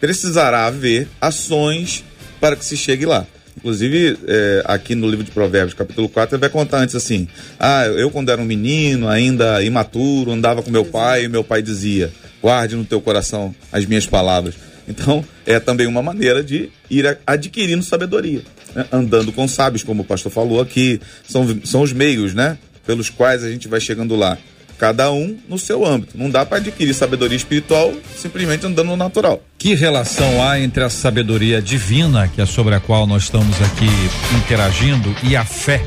precisará haver ações para que se chegue lá. Inclusive, é, aqui no livro de Provérbios, capítulo 4, ele vai contar antes assim: Ah, eu, quando era um menino, ainda imaturo, andava com meu pai, e meu pai dizia: Guarde no teu coração as minhas palavras. Então, é também uma maneira de ir adquirindo sabedoria, né? andando com sábios, como o pastor falou aqui, são, são os meios, né? Pelos quais a gente vai chegando lá. Cada um no seu âmbito. Não dá para adquirir sabedoria espiritual simplesmente andando no natural. Que relação há entre a sabedoria divina, que é sobre a qual nós estamos aqui interagindo, e a fé?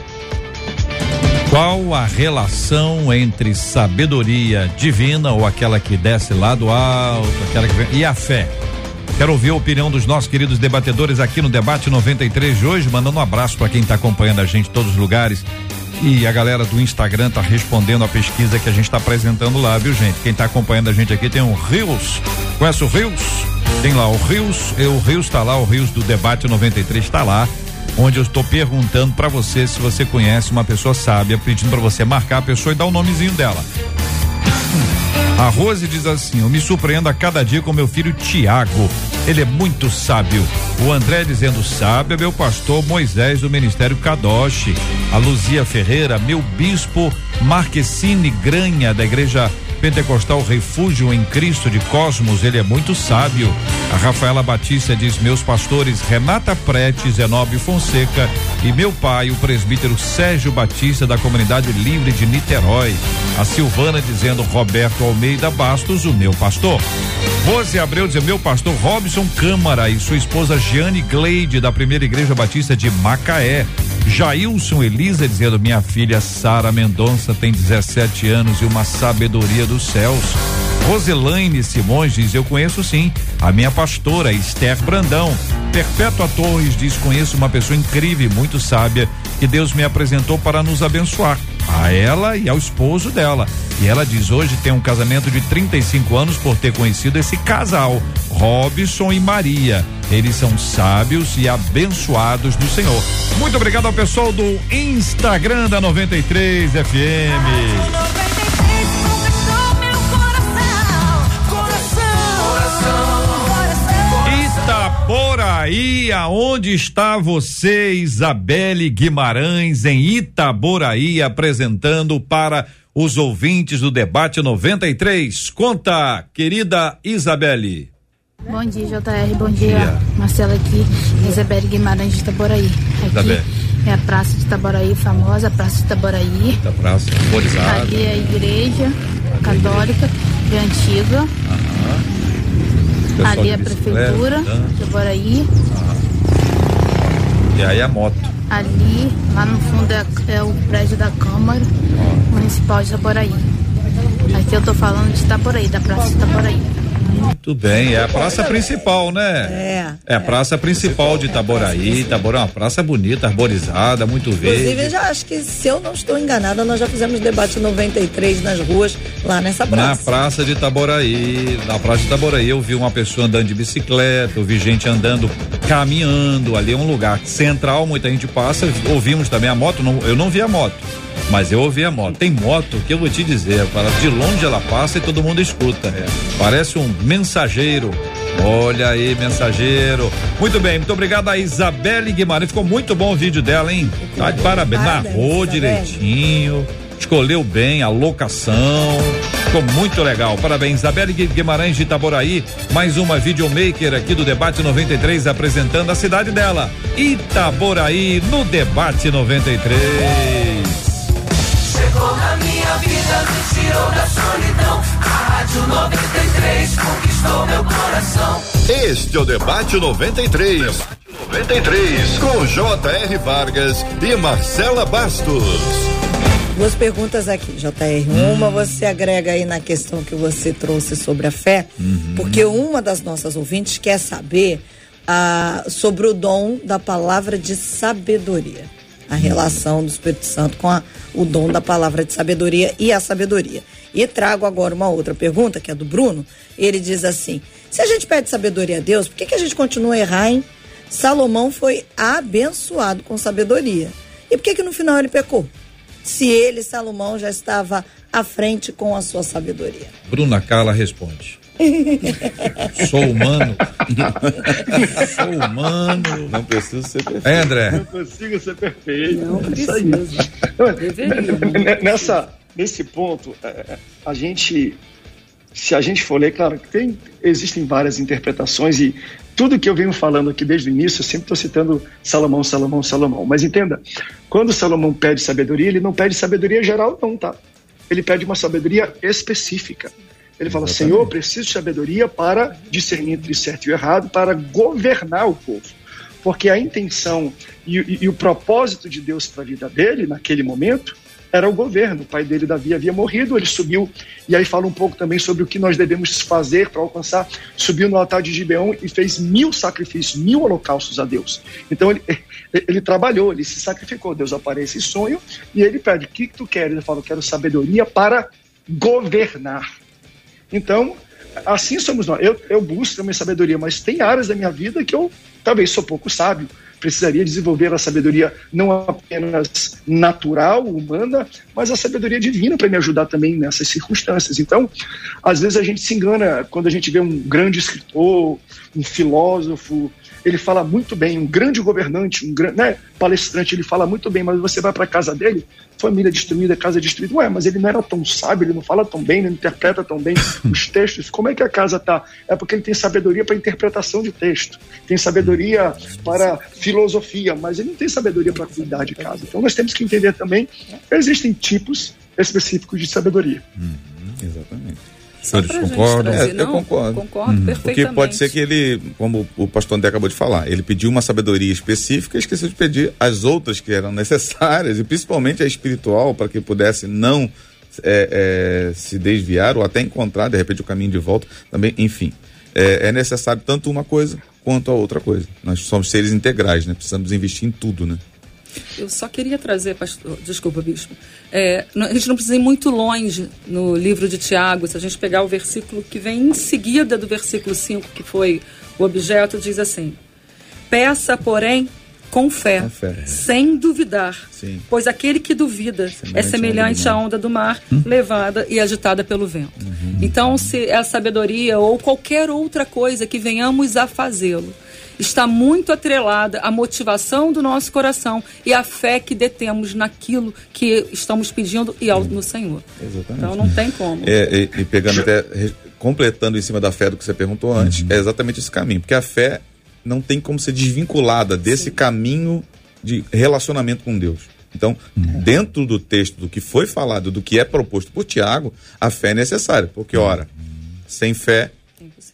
Qual a relação entre sabedoria divina ou aquela que desce lá do alto, aquela que vem, e a fé? Quero ouvir a opinião dos nossos queridos debatedores aqui no debate 93 de hoje, mandando um abraço para quem está acompanhando a gente em todos os lugares. E a galera do Instagram tá respondendo a pesquisa que a gente está apresentando lá, viu, gente? Quem está acompanhando a gente aqui tem o Rios. Conhece o Rios? Tem lá o Rios, o Rios está lá, o Rios do Debate 93 está lá, onde eu estou perguntando para você se você conhece uma pessoa sábia, pedindo para você marcar a pessoa e dar o nomezinho dela. A Rose diz assim: Eu me surpreendo a cada dia com meu filho Tiago. Ele é muito sábio. O André dizendo sábio é meu pastor Moisés do Ministério Kadosh. A Luzia Ferreira, meu bispo Marquesine Granha, da igreja Pentecostal Refúgio em Cristo de Cosmos, ele é muito sábio. A Rafaela Batista diz: Meus pastores Renata Prete, Zenobe Fonseca e meu pai, o presbítero Sérgio Batista, da Comunidade Livre de Niterói. A Silvana dizendo: Roberto Almeida Bastos, o meu pastor. Rose Abreu diz: Meu pastor Robson Câmara e sua esposa Giane Gleide, da Primeira Igreja Batista de Macaé. Jailson Elisa dizendo: Minha filha Sara Mendonça tem 17 anos e uma sabedoria dos céus. Roselaine Simões diz: Eu conheço sim. A minha pastora, Esther Brandão. Perpétua Torres diz: Conheço uma pessoa incrível, muito sábia, que Deus me apresentou para nos abençoar. A ela e ao esposo dela. E ela diz: Hoje tem um casamento de 35 anos por ter conhecido esse casal, Robson e Maria. Eles são sábios e abençoados do Senhor. Muito obrigado ao pessoal do Instagram da 93 FM. Itaboraí, aonde está você, Isabelle Guimarães, em Itaboraí, apresentando para os ouvintes do debate 93. Conta, querida Isabelle. Bom dia, JR. Bom dia, dia. Marcela aqui, Isabelle Guimarães de Itaboraí. Aqui é a Praça de Itaboraí, famosa Praça de Itaboraí. Da praça, simbolizada. Ali é a igreja católica, bem antiga. Aham. Ali é a prefeitura de Itaboraí. E aí a moto. Ali, lá no fundo é, é o prédio da Câmara ah. Municipal de Itaboraí. Aqui eu tô falando de Itaboraí, da Praça de Itaboraí. Muito bem, é a praça principal, né? É. É a praça principal de Itaboraí. Itaboraí é uma praça bonita, arborizada, muito verde. Inclusive, já acho que, se eu não estou enganada, nós já fizemos debate 93 nas ruas, lá nessa praça. Na praça de Itaboraí. Na praça de Itaboraí, eu vi uma pessoa andando de bicicleta, eu vi gente andando, caminhando. Ali é um lugar central, muita gente passa. Ouvimos também a moto, não, eu não vi a moto mas eu ouvi a moto. Tem moto que eu vou te dizer, para de longe ela passa e todo mundo escuta. É. Parece um mensageiro. Olha aí, mensageiro. Muito bem, muito obrigado a Isabelle Guimarães. Ficou muito bom o vídeo dela, hein? Tá de parabéns. Narrou direitinho, escolheu bem a locação. Ficou muito legal. Parabéns, Isabelle Guimarães de Itaboraí. Mais uma videomaker aqui do Debate 93 apresentando a cidade dela, Itaboraí, no Debate 93 chegou na minha vida, me tirou da solidão. A Rádio 93 conquistou meu coração. Este é o Debate 93. 93 com J.R. Vargas e Marcela Bastos. Duas perguntas aqui, JR. Hum. Uma você agrega aí na questão que você trouxe sobre a fé, uhum. porque uma das nossas ouvintes quer saber ah, sobre o dom da palavra de sabedoria a relação do Espírito Santo com a, o dom da palavra de sabedoria e a sabedoria. E trago agora uma outra pergunta, que é do Bruno. Ele diz assim: se a gente pede sabedoria a Deus, por que, que a gente continua a errar, hein? Salomão foi abençoado com sabedoria. E por que, que no final ele pecou? Se ele, Salomão, já estava à frente com a sua sabedoria. Bruna Carla responde. Sou humano. Sou humano. Não preciso ser perfeito. É, André. Não consigo ser perfeito. Não precisa. Nessa, nesse ponto, é, é, a gente, se a gente for ler, claro, tem, existem várias interpretações e tudo que eu venho falando aqui desde o início, eu sempre estou citando Salomão, Salomão, Salomão. Mas entenda, quando Salomão pede sabedoria, ele não pede sabedoria geral, não, tá? ele pede uma sabedoria específica. Ele fala: Senhor, preciso de sabedoria para discernir entre certo e errado, para governar o povo. Porque a intenção e, e, e o propósito de Deus para a vida dele, naquele momento, era o governo. O pai dele, Davi, havia morrido, ele subiu, e aí fala um pouco também sobre o que nós devemos fazer para alcançar. Subiu no altar de Gibeão e fez mil sacrifícios, mil holocaustos a Deus. Então ele, ele trabalhou, ele se sacrificou. Deus aparece em sonho e ele pede: O que, que tu queres? Ele fala: Eu quero sabedoria para governar. Então, assim somos nós. Eu, eu busco também sabedoria, mas tem áreas da minha vida que eu talvez sou pouco sábio. Precisaria desenvolver a sabedoria não apenas natural, humana, mas a sabedoria divina para me ajudar também nessas circunstâncias. Então, às vezes a gente se engana quando a gente vê um grande escritor, um filósofo, ele fala muito bem, um grande governante, um grande né, palestrante, ele fala muito bem, mas você vai para a casa dele, família destruída, casa destruída. Ué, mas ele não era tão sábio, ele não fala tão bem, ele não interpreta tão bem *laughs* os textos. Como é que a casa tá? É porque ele tem sabedoria para interpretação de texto, tem sabedoria para filosofia, mas ele não tem sabedoria para cuidar de casa. Então nós temos que entender também que existem tipos específicos de sabedoria. Uhum, exatamente. Senhores concordam? Trazer, É, eu concordo. Concordo Porque perfeitamente. pode ser que ele, como o pastor André acabou de falar, ele pediu uma sabedoria específica e esqueceu de pedir as outras que eram necessárias, e principalmente a espiritual, para que pudesse não é, é, se desviar ou até encontrar, de repente, o caminho de volta. Também, enfim, é, é necessário tanto uma coisa quanto a outra coisa. Nós somos seres integrais, né? Precisamos investir em tudo, né? Eu só queria trazer, pastor, desculpa, bispo. É, a gente não precisa ir muito longe no livro de Tiago. Se a gente pegar o versículo que vem em seguida do versículo 5, que foi o objeto, diz assim: Peça, porém, com fé, fé. sem duvidar. Sim. Pois aquele que duvida é Semelhante semelhante à onda do mar, levada e agitada pelo vento. Então, se é a sabedoria ou qualquer outra coisa que venhamos a fazê-lo, está muito atrelada à motivação do nosso coração e à fé que detemos naquilo que estamos pedindo e ao, no Senhor. Exatamente. Então, não tem como. É, e, e pegando até, completando em cima da fé do que você perguntou antes, é exatamente esse caminho. Porque a fé não tem como ser desvinculada desse caminho de relacionamento com Deus. Então, dentro do texto, do que foi falado, do que é proposto por Tiago, a fé é necessária. Porque, ora, sem fé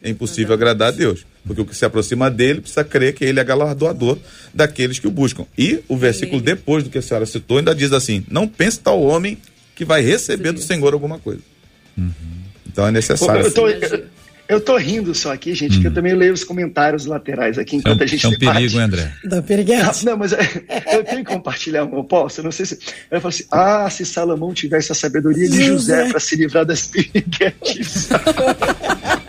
é impossível agradar a Deus. Porque o que se aproxima dele precisa crer que ele é galardoador daqueles que o buscam. E o versículo depois do que a senhora citou ainda diz assim: Não pense tal homem que vai receber do Senhor alguma coisa. Então é necessário. Eu tô, eu, eu tô rindo só aqui, gente, que eu também leio os comentários laterais aqui É um, enquanto a gente é um debate. perigo, hein, André? Da piriguete. Não, mas é, eu tenho que compartilhar, posso? Eu não sei se. Eu falo assim: ah, se Salomão tivesse a sabedoria de José José. para se livrar das piriguetes. *laughs*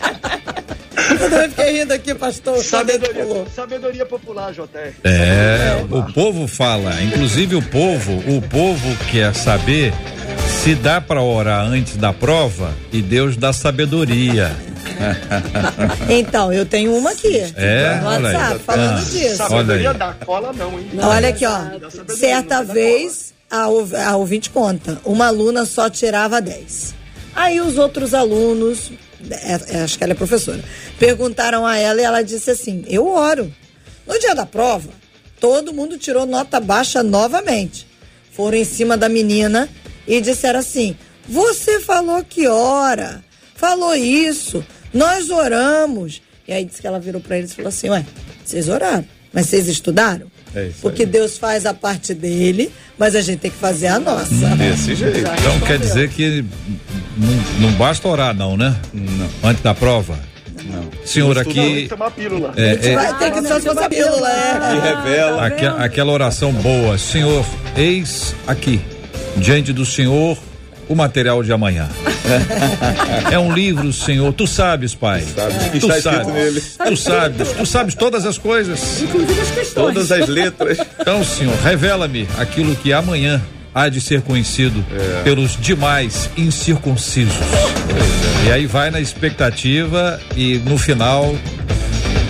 Eu também fiquei rindo aqui, pastor. sabedoria, sabedoria popular, JR. É, o povo fala, inclusive o povo, o povo quer saber se dá para orar antes da prova e Deus dá sabedoria. *laughs* Então, eu tenho uma aqui. É, no olha aí. WhatsApp, falando Ah. disso. Sabedoria aí. da cola, não, hein? Olha aqui, ó. Certa não vez, a, ouv- a ouvinte conta, uma aluna só tirava 10. Aí os outros alunos, é- é, acho que ela é professora, perguntaram a ela e ela disse assim: Eu oro. No dia da prova, todo mundo tirou nota baixa novamente. Foram em cima da menina e disseram assim: Você falou que ora, falou isso, nós oramos. E aí disse que ela virou para eles e falou assim: Ué, vocês oraram, mas vocês estudaram? É isso Porque aí. Deus faz a parte dele, mas a gente tem que fazer a nossa. Desse jeito. Então quer dizer que não, não basta orar, não, né? Não. Antes da prova. Não. Senhor Não, tem aqui, que tomar pílula. é, A gente é, vai ter que só se fosse a pílula, Que é. revela. aque- aquela oração boa. Senhor, eis aqui, diante do Senhor, o material de amanhã. *laughs* É um livro, Senhor. Tu sabes, Pai. Sabes que tu está escrito sabes. nele. Tu sabes. Tu sabes todas as coisas. Inclusive as questões. Todas as letras. Então, Senhor, revela-me aquilo que amanhã há de ser conhecido É. pelos demais incircuncisos. E aí vai na expectativa e no final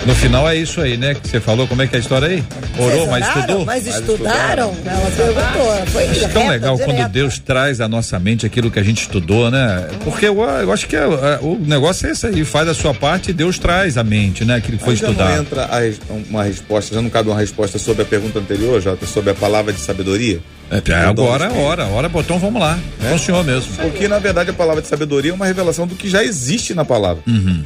No final é isso aí, né? Que você falou, como é que é a história aí? Orou, mas estudou? Mas estudaram? Ela perguntou. Foi É tão reta, legal quando. Deus traz à nossa mente aquilo que a gente estudou, né? Porque eu, eu acho que é, é, o negócio é esse aí, faz a sua parte e Deus traz à mente, né? Aquilo que foi Mas já não estudado. entra a uma resposta, já não cabe uma resposta sobre a pergunta anterior, Jota, sobre a palavra de sabedoria? É, é, agora é a hora, hora, botão, vamos lá. É o senhor mesmo. Porque, na verdade, a palavra de sabedoria é uma revelação do que já existe na palavra. Uhum.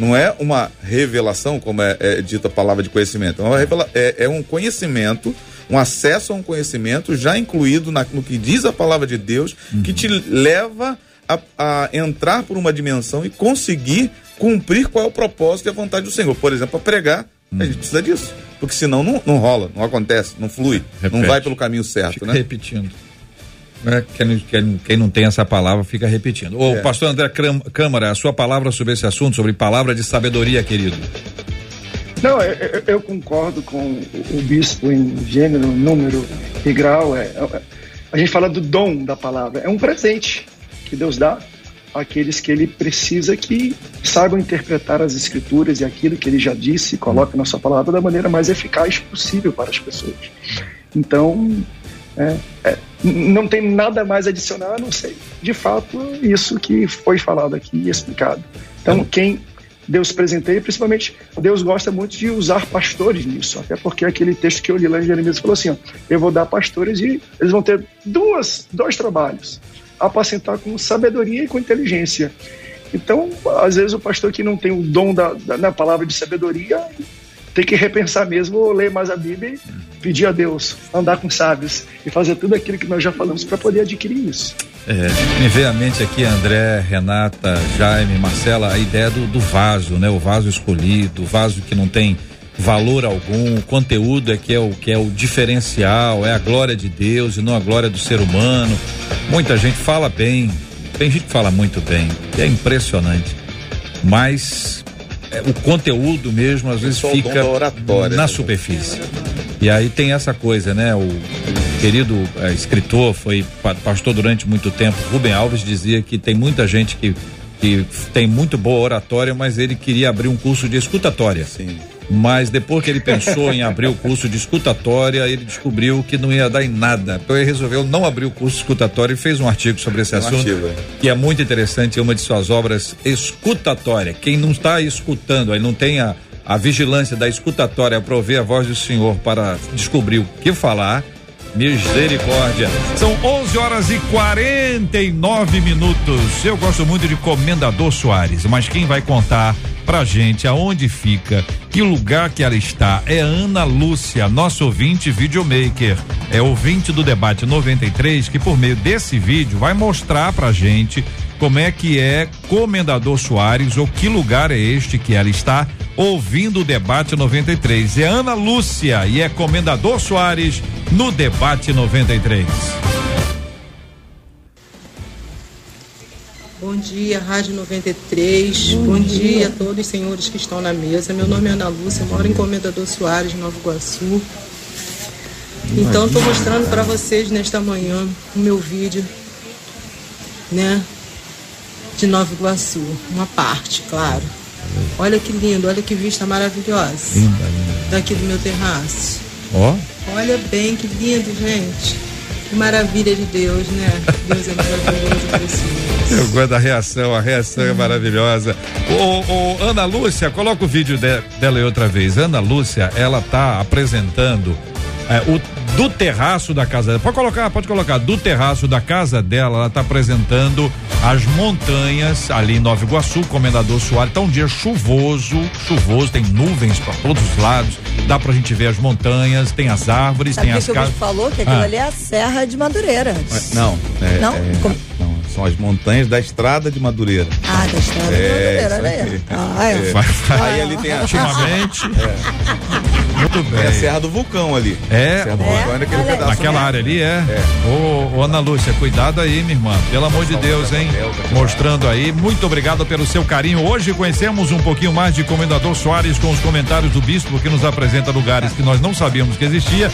Não é uma revelação, como é, é dita a palavra de conhecimento. É, é- é um conhecimento, um acesso a um conhecimento já incluído na- no que diz a palavra de Deus, que te leva a, a entrar por uma dimensão e conseguir cumprir qual é o propósito e a vontade do Senhor. Por exemplo, para pregar, a gente precisa disso. Porque senão não, não rola, não acontece, não flui, não Repete. vai pelo caminho certo, Fica né? repetindo. Né? Quem, quem- quem não tem essa palavra fica repetindo. Ô, É. pastor André Cram- Câmara, a sua palavra sobre esse assunto, sobre palavra de sabedoria, querido. Não, eu, eu- concordo com o, bispo em gênero, número e grau. É, é- a gente fala do dom da palavra. É um presente que Deus dá àqueles que Ele precisa que saibam interpretar as Escrituras e aquilo que Ele já disse e coloca na sua palavra da maneira mais eficaz possível para as pessoas. Então, é, é, não tem nada mais a adicionar, a não sei. De fato, isso que foi falado aqui e explicado. Então, quem Deus presenteia, principalmente Deus gosta muito de usar pastores nisso, até porque aquele texto que eu li lá em Jeremias falou assim: ó, eu vou dar pastores e eles vão ter duas, dois trabalhos: apacentar com sabedoria e com inteligência. Então, às vezes, o pastor que não tem o dom da, da, da palavra de sabedoria tem que repensar mesmo, ler mais a Bíblia pedir a Deus, andar com sábios e fazer tudo aquilo que nós já falamos para poder adquirir isso. É, me veio à mente aqui André, Renata, Jaime, Marcela, a ideia do, do vaso, né? O vaso escolhido, o vaso que não tem valor algum, o conteúdo é que é o que é o diferencial, é a glória de Deus e não a glória do ser humano. Muita gente fala bem, tem gente que fala muito bem, é impressionante. Mas é, o conteúdo mesmo às vezes fica oratória, na superfície. E aí tem essa coisa, né? O, querido eh, escritor, foi pa- pastor durante muito tempo, Rubem Alves dizia que tem muita gente que, que tem muito boa oratória, mas ele queria abrir um curso de escutatória. Sim. Mas depois que ele pensou em abrir o curso de escutatória, ele descobriu que não ia dar em nada. Então ele resolveu não abrir o curso de escutatória e fez um artigo sobre esse Um assunto. artigo, é. Que é muito interessante, é uma de suas obras escutatória. Quem não está escutando, aí não tem a, a vigilância da escutatória para ouvir a voz do Senhor para descobrir o que falar. Misericórdia. São 11 horas e 49 minutos. Eu gosto muito de Comendador Soares, mas quem vai contar pra gente aonde fica, que lugar que ela está, é Ana Lúcia, nossa ouvinte videomaker. É ouvinte do debate 93 que por meio desse vídeo vai mostrar pra gente como é que é Comendador Soares ou que lugar é este que ela está ouvindo o debate 93. É Ana Lúcia e é Comendador Soares no debate 93. Bom dia, Rádio 93. Bom, dia. a todos os senhores que estão na mesa. Meu nome é Ana Lúcia, moro em Comendador Soares, Nova Iguaçu. Então, estou mostrando para vocês nesta manhã o meu vídeo, né, de Nova Iguaçu. Uma parte, claro. Olha que lindo, olha que vista maravilhosa. Linda, linda. Daqui do meu terraço. Ó, Olha bem, que lindo, gente. Que maravilha de Deus, né? Deus é maravilhoso, eu gosto da reação, a reação é maravilhosa. Ô, ô, Ana Lúcia, coloca o vídeo de- dela aí outra vez. Ana Lúcia, ela tá apresentando é, o do terraço da casa dela. Pode colocar, pode colocar. Do terraço da casa dela, ela tá apresentando as montanhas ali em Nova Iguaçu, Comendador Soares. Tá um dia chuvoso, chuvoso, tem nuvens para todos os lados. Dá pra gente ver as montanhas, tem as árvores, Sabe tem que, as casas. falou? Que aquilo Ah. ali é a Serra de Madureira. Não, é, Não? é- Como- não, são as montanhas da Estrada de Madureira. Ah, da Estrada de É, Madureira, olha isso aí. aí. Ah, é. É. Vai, vai. Aí ali tem a, Ultimamente. *laughs* Muito bem. tem a Serra do Vulcão ali. É, Serra do Vulcão é naquele pedaço. Naquela área ali é. Ô, ô, Ana Lúcia, cuidado aí, minha irmã. Pelo amor de Deus, hein? Mostrando aí. Muito obrigado pelo seu carinho. Hoje conhecemos um pouquinho mais de Comendador Soares com os comentários do Bispo que nos apresenta lugares que nós não sabíamos que existia.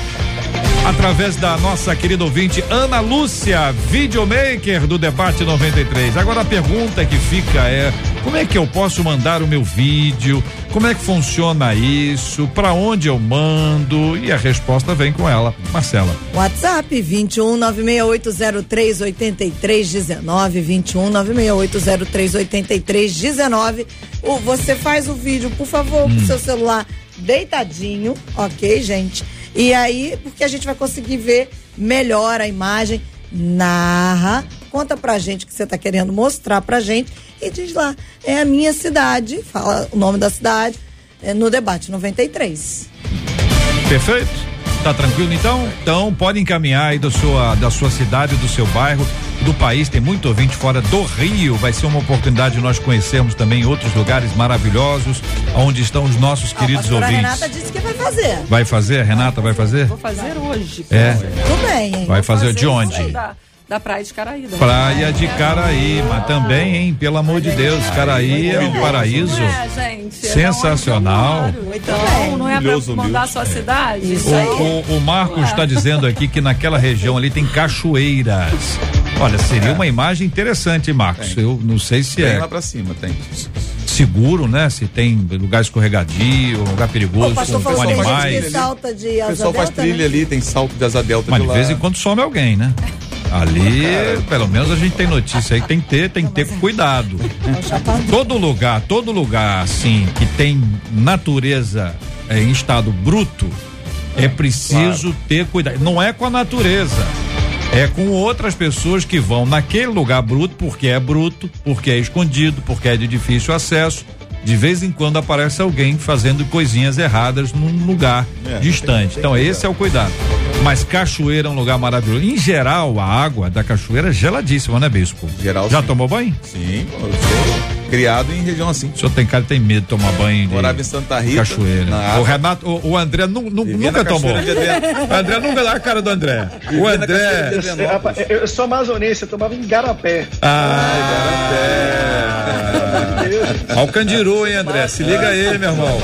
Através da nossa querida ouvinte Ana Lúcia, videomaker do Debate 93. Agora a pergunta que fica é: como é que eu posso mandar o meu vídeo? Como é que funciona isso? Para onde eu mando? E a resposta vem com ela, Marcela. WhatsApp 21 96803 8319 21 96803 8319. O você faz o vídeo, por favor, Hum. com seu celular deitadinho, OK, gente? E aí, porque a gente vai conseguir ver melhor a imagem, narra, conta pra gente o que você tá querendo mostrar pra gente e diz lá, é a minha cidade, fala o nome da cidade, é no debate 93. Perfeito? Tá tranquilo então? Então pode encaminhar aí da sua, da sua cidade, do seu bairro, do país. Tem muito ouvinte fora do Rio. Vai ser uma oportunidade de nós conhecermos também outros lugares maravilhosos onde estão os nossos queridos a pastora ouvintes. Renata disse que vai fazer. Vai fazer? A Renata vai fazer? Vou fazer hoje. É. Tudo bem, hein? Vai fazer de isso onde? Da, da Praia de Caraíba. Praia de Caraí, mas também, hein? Pelo amor de Deus, Caraí é um paraíso. É, gente. é Sensacional. Então, não é pra mandar a sua cidade? Isso O, aí. o, o Marcos está dizendo aqui que naquela região ali tem cachoeiras. Olha, seria uma imagem interessante, hein, Marcos. Eu não sei se Bem é lá pra cima, tem. seguro, né? Se tem lugar escorregadio, lugar perigoso pastor com, com tem animais. salta de O pessoal faz trilha né? ali, tem salto de asa delta Mas de de lá. vez em quando some alguém, né? Ali, pelo menos a gente tem notícia aí que tem que ter, tem que ter cuidado. Todo lugar, todo lugar assim que tem natureza é, em estado bruto, é preciso ter cuidado. Não é com a natureza. É com outras pessoas que vão naquele lugar bruto, porque é bruto, porque é escondido, porque é de difícil acesso. De vez em quando aparece alguém fazendo coisinhas erradas num lugar É, distante. tem- tem então, esse é o cuidado. Mas cachoeira é um lugar maravilhoso. Em geral, a água da cachoeira é geladíssima, né, Bispo? Geral, Já sim. tomou banho? Sim, eu criado em região assim. O senhor tem cara tem medo de tomar banho de Morava em Santa Rita. cachoeira. O. Renato, o, o André nu- nu- nunca tomou. O *laughs* André nunca dá a cara do André. O Vivia André. de Eu, rapaz, eu- sou amazonense, eu tomava em Garapé. Ah, Olha o Candiru, hein, André? Se liga aí, meu irmão.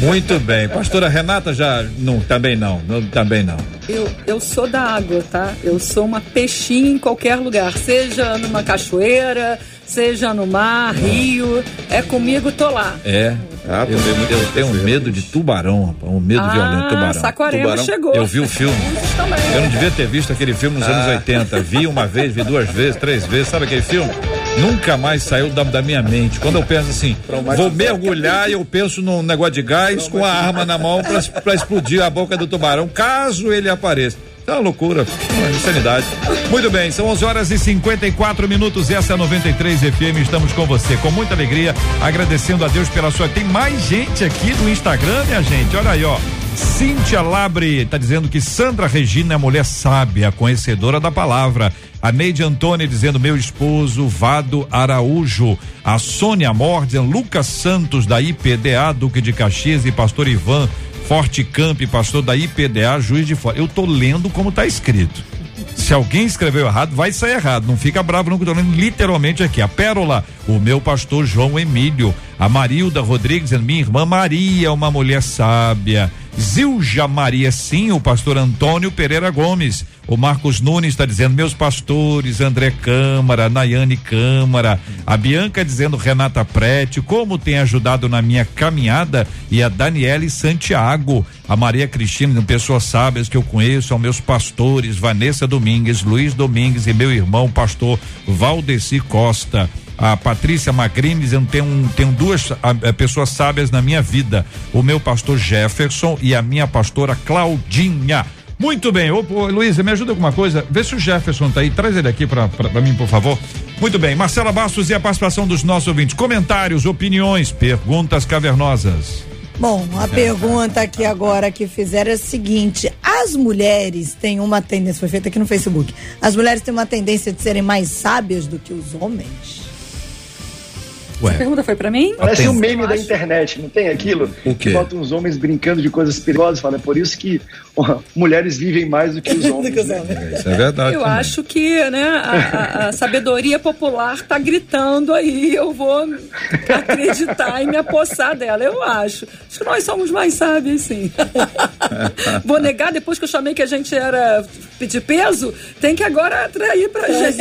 Muito bem. Pastora Renata já. Não, também não. não também não. Eu, eu sou da água, tá? Eu sou uma peixinha em qualquer lugar, seja numa cachoeira, seja no mar, rio. É comigo, tô lá. É. Ah, eu, também muito eu tenho um besteira. medo de tubarão, rapaz. Um medo violento de tubarão. Saquarema Tubarão. chegou. Eu vi o filme. *laughs* Eu não devia ter visto aquele filme nos anos 80. Vi uma vez, vi duas vezes, três vezes. Sabe aquele filme? Nunca mais saiu da, da minha mente. Quando eu penso assim, vou mergulhar e eu penso num negócio de gás com a arma na mão pra explodir a boca do tubarão, caso ele apareça. É uma loucura, uma insanidade. Muito bem, são 11 horas e 54 minutos. Essa é a 93 FM. Estamos com você com muita alegria, agradecendo a Deus pela sua. Tem mais gente aqui no Instagram, minha gente. Olha aí, ó. Cíntia Labre está dizendo que Sandra Regina é mulher sábia, conhecedora da palavra. A Neide Antônia dizendo meu esposo Vado Araújo. A Sônia Mordian, Lucas Santos da IPDA, Duque de Caxias e Pastor Ivan Forte Camp, pastor da IPDA, Juiz de Fora. Eu tô lendo como tá escrito. Se alguém escreveu errado, vai sair errado. Não fica bravo, não, que eu tô lendo literalmente aqui. A Pérola, o meu pastor João Emílio. A Marilda Rodrigues, minha irmã Maria, uma mulher sábia. Zilja Maria, sim, o pastor Antônio Pereira Gomes. O Marcos Nunes está dizendo, meus pastores, André Câmara, Nayane Câmara. A Bianca dizendo, Renata Prete, como tem ajudado na minha caminhada. E a Daniele Santiago. A Maria Cristina, pessoas sábias que eu conheço, são meus pastores, Vanessa Domingues, Luiz Domingues e meu irmão, pastor Valdeci Costa a Patrícia Magrini dizendo tenho, um, tenho duas a, a, pessoas sábias na minha vida, o meu pastor Jefferson e a minha pastora Claudinha. Muito bem, ô, ô Luísa, me ajuda com uma coisa, vê se o Jefferson tá aí, traz ele aqui para mim, por favor. Muito bem, Marcela Bastos e a participação dos nossos ouvintes, comentários, opiniões, perguntas cavernosas. Bom, a pergunta aqui agora que fizeram é a seguinte: as mulheres têm uma tendência, foi feita aqui no Facebook, as mulheres têm uma tendência de serem mais sábias do que os homens? Ué. A pergunta foi pra mim? Parece um meme da internet, não tem aquilo? O quê? Que bota uns homens brincando de coisas perigosas, fala, é por isso que ó, mulheres vivem mais do que os *laughs* homens. né? Isso é verdade. Eu também. acho que né, a, a- a sabedoria popular tá gritando aí. Eu vou acreditar e me apossar dela. Eu acho. Acho que nós somos mais sábios, sim. *laughs* vou negar depois que eu chamei que a gente era de peso, tem que agora atrair pra gente.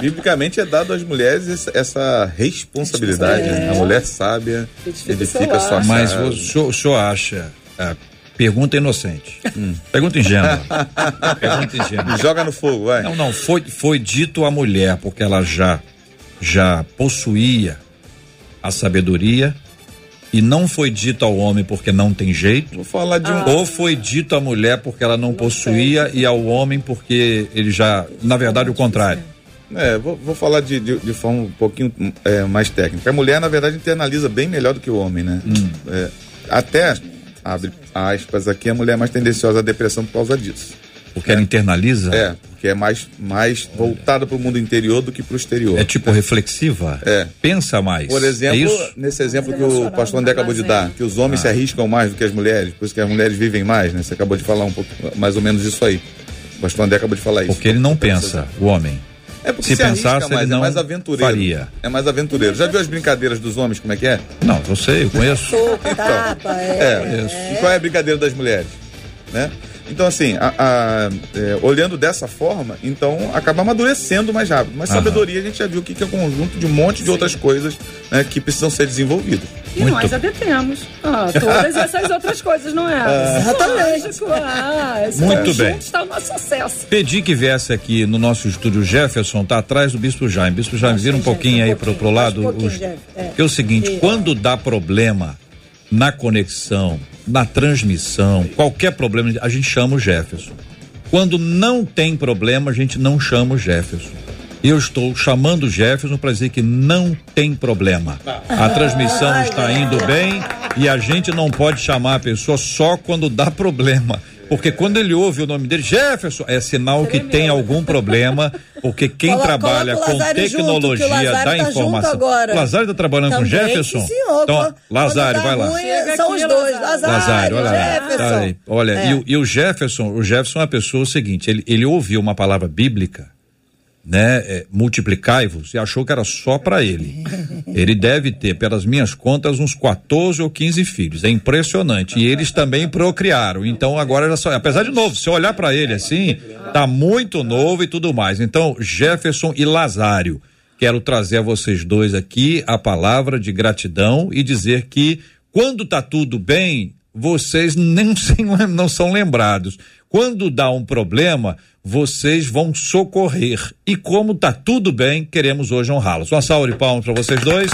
Biblicamente é dado às mulheres essa, essa responsabilidade. né? A mulher sábia edifica sua Mas casa. o senhor, o senhor acha. ah, pergunta inocente. Pergunta ingênua. *laughs* pergunta ingênua. Joga no fogo, vai. Não, não. Foi, foi dito à mulher, porque ela já, já possuía a sabedoria. E não foi dito ao homem porque não tem jeito. Vou falar de um. Ou foi dito à mulher porque ela não, possuía e ao homem porque ele já. Na verdade, o contrário. É, vou, vou falar de, de, de forma um pouquinho é, mais técnica. A mulher, na verdade, internaliza bem melhor do que o homem, né? É, até, abre aspas aqui, a mulher é mais tendenciosa à depressão por causa disso. Porque ela internaliza? É, porque é mais, mais voltada para o mundo interior do que para o exterior. É tipo reflexiva? É. Pensa mais. Por exemplo, é isso? nesse exemplo que o pastor André acabou de dar, que os homens se arriscam mais do que as mulheres, por isso que as mulheres vivem mais, né? Você acabou de falar um pouco, mais ou menos isso aí. O pastor André acabou de falar isso. Porque ele não pensa, o homem. É porque se se, arrisca pensasse, mais, não é mais aventureiro. faria. É mais aventureiro. Já viu as brincadeiras dos homens, como é que é? Não, eu sei, eu conheço. Soco, tapa, é. É, E qual é a brincadeira das mulheres? Né? Então, assim, a- a- é, olhando dessa forma, então acaba amadurecendo mais rápido. Mas Aham. sabedoria a gente já viu que é um conjunto de um monte de outras coisas né, que precisam ser desenvolvidas. E nós já detemos ah, todas essas outras coisas, não é? *laughs* Exatamente. Lógico, ah, esse Muito conjunto bem. está o nosso sucesso. Pedi que viesse aqui no nosso estúdio o Jefferson, tá atrás do Bispo Jaime. Bispo Jaime, vira um pouquinho aí pro, pro lado. um pouquinho, os- Jeff, é. Que é o seguinte, E- quando dá problema na conexão, na transmissão, qualquer problema, a gente chama o Jefferson. Quando não tem problema, a gente não chama o Jefferson. Eu estou chamando o Jefferson para dizer que não tem problema. A transmissão está indo bem e a gente não pode chamar a pessoa só quando dá problema. Porque quando ele ouve o nome dele, Jefferson, é sinal que tem algum problema, porque quem Coloca- trabalha com junto, tecnologia que o Lazário da tá junto informação. agora. O Lazário está trabalhando com Também, Jefferson? sim, senhor. Então, Lazário, vai lá. ruim, são os dois. Lazário. Lazário, olha lá. Jefferson. Tá aí. Olha, É. e, o, e o Jefferson, o Jefferson é uma pessoa o seguinte, ele, ele ouviu uma palavra bíblica, né, é, multiplicai-vos, e achou que era só para ele. *laughs* Ele deve ter, pelas minhas contas, uns 14 ou 15 filhos. É impressionante. E eles também procriaram. Então agora já só, apesar de novo, se olhar para ele assim, tá muito novo e tudo mais. Então, Jefferson e Lazário, quero trazer a vocês dois aqui a palavra de gratidão e dizer que quando tá tudo bem, vocês *laughs* não são lembrados. Quando dá um problema, vocês vão socorrer. E como tá tudo bem, queremos hoje honrá-los. Uma salva de palmas para vocês dois.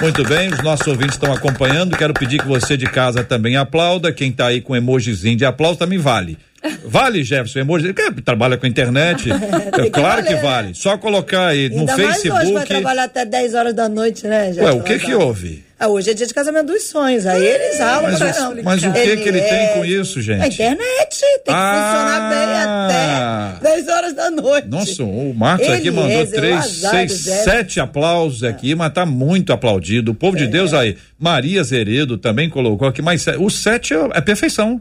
Muito bem, os nossos ouvintes estão acompanhando. Quero pedir que você de casa também aplauda. Quem tá aí com emojizinho de aplauso também vale. Vale, Jefferson, emoji. Trabalha com internet? *laughs* É, que claro que valer, né? vale. Só colocar aí no Ainda mais hoje vai Facebook. trabalhar até 10 horas da noite, né, Ué, Jefferson? o que que Lazário? houve? Ah, hoje é dia de casamento dos sonhos. Aí eles ralam Mas, pra o- caramba. mas o que que ele tem com isso, A gente? internet tem que funcionar Ah. bem até 10 horas da noite. Nossa, o Marcos aqui mandou Eliezer, três, seis, sete aplausos aqui, mas tá muito aplaudido. O povo de Deus aí. Maria Zeredo também colocou aqui, mas o sete é, é perfeição.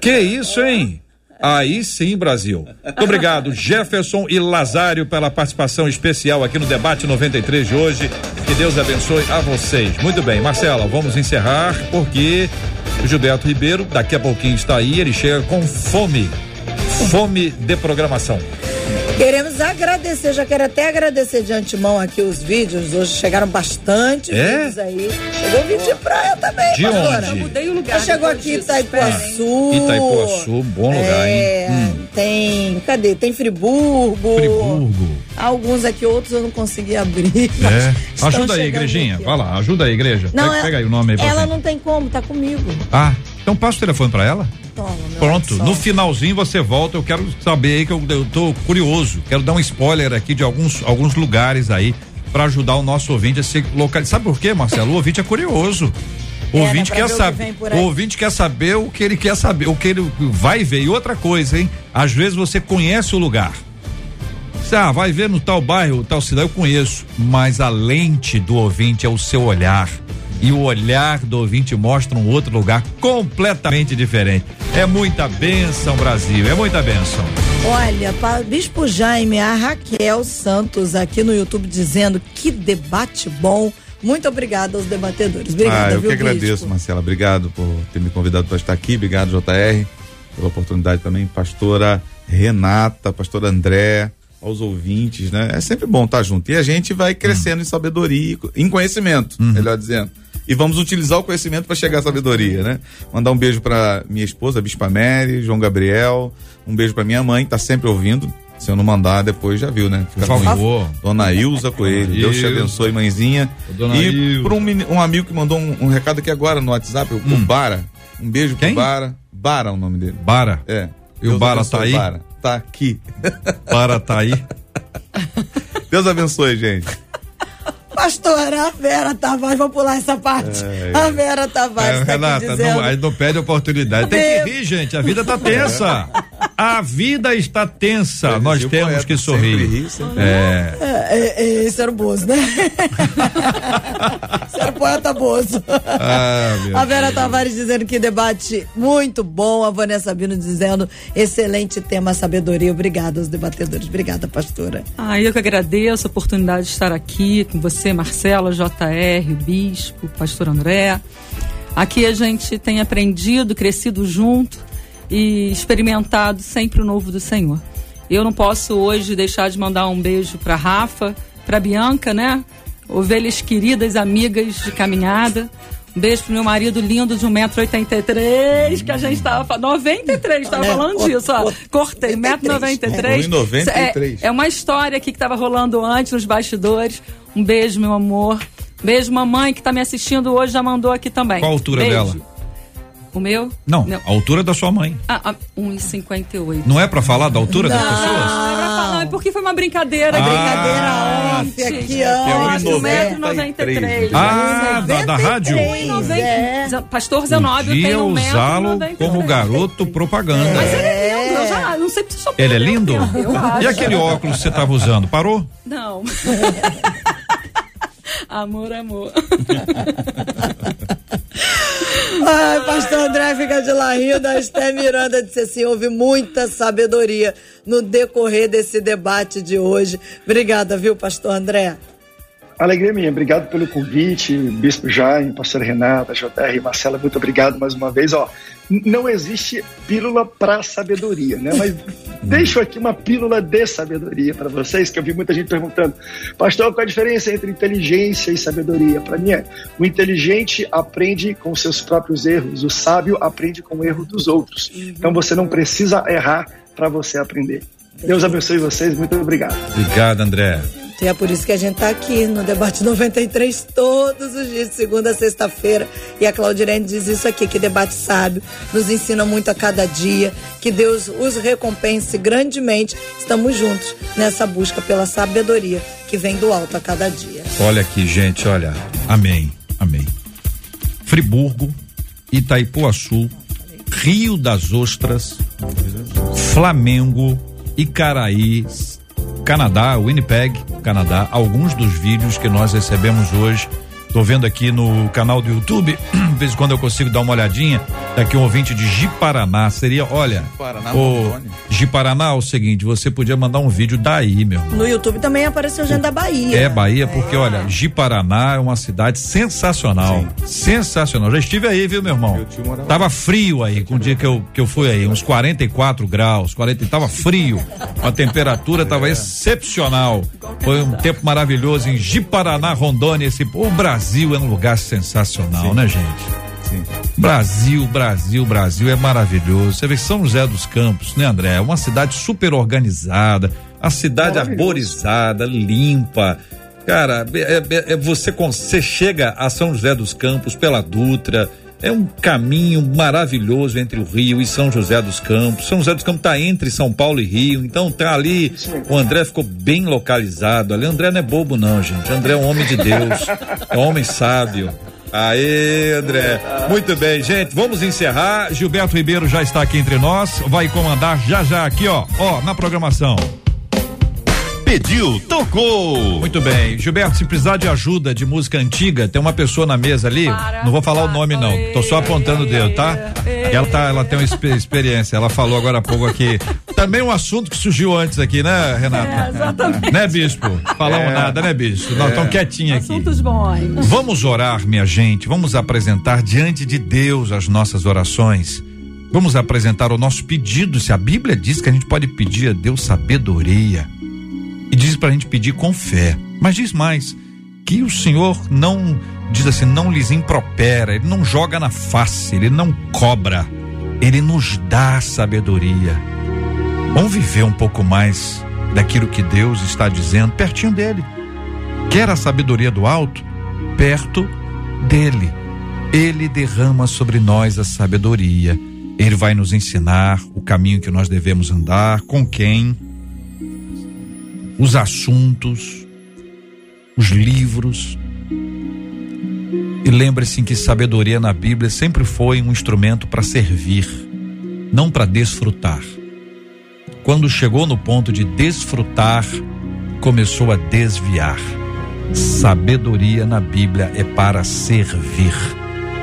Que isso, hein? Aí sim, Brasil. Muito obrigado, *laughs* Jefferson e Lazário, pela participação especial aqui no Debate 93 de hoje. Que Deus abençoe a vocês. Muito bem, Marcela, vamos encerrar porque o Gilberto Ribeiro daqui a pouquinho está aí, ele chega com fome. Fome de programação. Queremos agradecer, já quero até agradecer de antemão aqui os vídeos. Hoje chegaram bastante É? vídeos aí. Chegou vídeo de praia também, De pastora. onde? Mudei o lugar. Já chegou aqui. Itaipuaçu. Itaipuaçu, bom lugar, é, hein? Hum. Tem, cadê? Tem Friburgo. Friburgo. Alguns aqui, outros eu não consegui abrir. É. *laughs* Ajuda aí, igrejinha. aqui. Vai lá, ajuda aí, igreja. Não, pega, ela- pega aí o nome aí Ela não tem como, tá comigo. Ah, então passa o telefone pra ela. Toma, Pronto, no finalzinho você volta. Eu quero saber aí que eu, eu tô curioso. Quero dar um spoiler aqui de alguns, alguns lugares aí pra ajudar o nosso ouvinte a se localizar. Sabe por quê, Marcelo? O ouvinte é curioso. O É, ouvinte quer que saber. aí. ouvinte quer saber o que ele quer saber, o que ele vai ver. E outra coisa, hein? Às vezes você conhece o lugar. Ah, vai ver no tal bairro, tal cidade, eu conheço. Mas a lente do ouvinte é o seu olhar. E o olhar do ouvinte mostra um outro lugar completamente diferente. É muita benção, Brasil, é muita benção. Olha, para Bispo Jaime, a Raquel Santos aqui no YouTube dizendo que debate bom. Muito obrigada aos debatedores. Obrigada, ah, eu viu, que agradeço, Bispo? Marcela. Obrigado por ter me convidado para estar aqui. Obrigado, JR, pela oportunidade também. Pastora Renata, pastor André, aos ouvintes, né? É sempre bom estar junto. E a gente vai crescendo em sabedoria, em conhecimento, melhor dizendo. E vamos utilizar o conhecimento para chegar à sabedoria, né? Mandar um beijo para minha esposa, Bispa Mary, João Gabriel, um beijo para minha mãe, tá sempre ouvindo. Se eu não mandar, depois já viu, né? Fica Por ruim. favor. Dona Ilza Coelho. Deus te abençoe, mãezinha. Dona e para um, um amigo que mandou um, um recado aqui agora no WhatsApp, o o Bara. Um beijo Quem? pro Bara. Bara é o nome dele. Bara. É. E o Deus Bara abençoe tá aí? Bara. Tá aqui. Para tá aí. *laughs* Deus abençoe, gente. Pastora, a Vera Tavares, vou pular essa parte. a Vera Tavares É, tá Renata, aqui não, dizendo. aí não perde oportunidade. Tem que rir, gente. A vida tá tensa. *laughs* A vida está tensa. Nós temos poeta, que sempre sorrir. ri, sempre É. É, é, é, esse *laughs* era o Bozo, né? esse era o poeta Bozo. Ah, a Vera Deus. Tavares dizendo que debate muito bom. A Vanessa Sabino dizendo excelente tema, sabedoria. Obrigada aos debatedores. Obrigada, pastora. Ah, eu que agradeço a oportunidade de estar aqui com você, Marcela, JR, Bispo, Pastor André. Aqui a gente tem aprendido, crescido junto e experimentado sempre o novo do Senhor. Eu não posso hoje deixar de mandar um beijo para Rafa, para Bianca, né? Ovelhas queridas, amigas de caminhada. Um beijo pro meu marido lindo de 1,83m, que a gente tava falando. 93, tava Olha, falando disso, ó. cor- Cortei, 1,93m. É, 1,93. É, é uma história aqui que tava rolando antes nos bastidores. Um beijo, meu amor. Beijo, mamãe, que tá me assistindo hoje, já mandou aqui também. Qual a altura Beijo. dela? O meu? Não, a altura da sua mãe. Ah, ah, 1,58. Não é pra falar da altura das pessoas? Não, é pra falar, é porque foi uma brincadeira. Ah, Brincadeira off gente. aqui, é ó. 1,93m. Ah, da, da rádio? É. Pastor Zenóbio tem um usá-lo 1,93m. como garoto propaganda. Mas ele é lindo, eu já não sei se você Ele é lindo? Eu acho. E aquele óculos que você tava usando? Parou? Não. *laughs* amor, amor. *laughs* Ai, pastor André fica de lá rindo. A Esté Miranda disse assim: houve muita sabedoria no decorrer desse debate de hoje. Obrigada, viu, pastor André? Alegria minha, obrigado pelo convite, Bispo Jaime, Pastor Renata, JR, Marcela, muito obrigado mais uma vez. Ó, não existe pílula para sabedoria, né? Mas *laughs* deixo aqui uma pílula de sabedoria para vocês, que eu vi muita gente perguntando, Pastor, qual a diferença entre inteligência e sabedoria? Para mim é, o inteligente aprende com seus próprios erros, o sábio aprende com o erro dos outros. Então você não precisa errar para você aprender. Deus abençoe vocês, muito obrigado. Obrigado, André. E é por isso que a gente está aqui no Debate 93 todos os dias, de segunda a sexta-feira. E a Claudirene diz isso aqui, que debate sábio, nos ensina muito a cada dia, que Deus os recompense grandemente. Estamos juntos nessa busca pela sabedoria que vem do alto a cada dia. Olha aqui, gente, olha. Amém, amém. Friburgo, Itaipuaçu, Rio das Ostras, Flamengo, Icaraí, Canadá, Winnipeg, Canadá. Alguns dos vídeos que nós recebemos hoje. Tô vendo aqui no canal do YouTube, *clears throat* de vez em quando eu consigo dar uma olhadinha. Daqui um ouvinte de Jiparaná. Seria, olha, Paraná, o. Jiparaná é o seguinte, você podia mandar um vídeo daí, meu irmão. No YouTube também apareceu gente da Bahia. É Bahia, porque olha, Jiparaná é uma cidade sensacional. Sensacional. Já estive aí, viu, meu irmão? Tava frio aí, com o dia que eu, que eu fui aí, uns 44 graus, 40, tava frio. A temperatura tava excepcional. Foi um tempo maravilhoso em Jiparaná, Rondônia. Esse, o Brasil é um lugar sensacional, né, gente? Sim. Brasil, Brasil, Brasil é maravilhoso. Você vê São José dos Campos, né, André? É uma cidade super organizada, a cidade arborizada, limpa. Cara, é- é- é- você, você chega a São José dos Campos pela Dutra. É um caminho maravilhoso entre o Rio e São José dos Campos. São José dos Campos está entre São Paulo e Rio, então tá ali. O André ficou bem localizado ali. André não é bobo, não, gente. André é um homem de Deus, é um homem sábio. Aê, André. Muito bem, gente. Vamos encerrar. Gilberto Ribeiro já está aqui entre nós. Vai comandar já já aqui, ó, ó, na programação. Pediu, tocou. Muito bem. Gilberto, se precisar de ajuda de música antiga, tem uma pessoa na mesa ali. Para, não vou falar para, o nome, não. Tô só apontando o dedo, tá? Ela tá, ela tem uma experiência. Ela falou agora há pouco aqui. Também um assunto que surgiu antes aqui, né, Renata? É, exatamente. Né, Bispo? Falamos é. nada, né, Bispo? Nós estamos é. quietinhos aqui. Assuntos bons. Vamos orar, minha gente. Vamos apresentar diante de Deus as nossas orações. Vamos apresentar o nosso pedido. Se a Bíblia diz que a gente pode pedir a Deus sabedoria diz para a gente pedir com fé. Mas diz mais, que o Senhor não, diz assim, não lhes impropera, ele não joga na face, ele não cobra, ele nos dá sabedoria. Vamos viver um pouco mais daquilo que Deus está dizendo pertinho dele. Quer a sabedoria do alto? Perto dele. Ele derrama sobre nós a sabedoria. Ele vai nos ensinar o caminho que nós devemos andar, com quem, os assuntos, os livros. E lembre-se que sabedoria na Bíblia sempre foi um instrumento para servir, não para desfrutar. Quando chegou no ponto de desfrutar, começou a desviar. Sabedoria na Bíblia é para servir.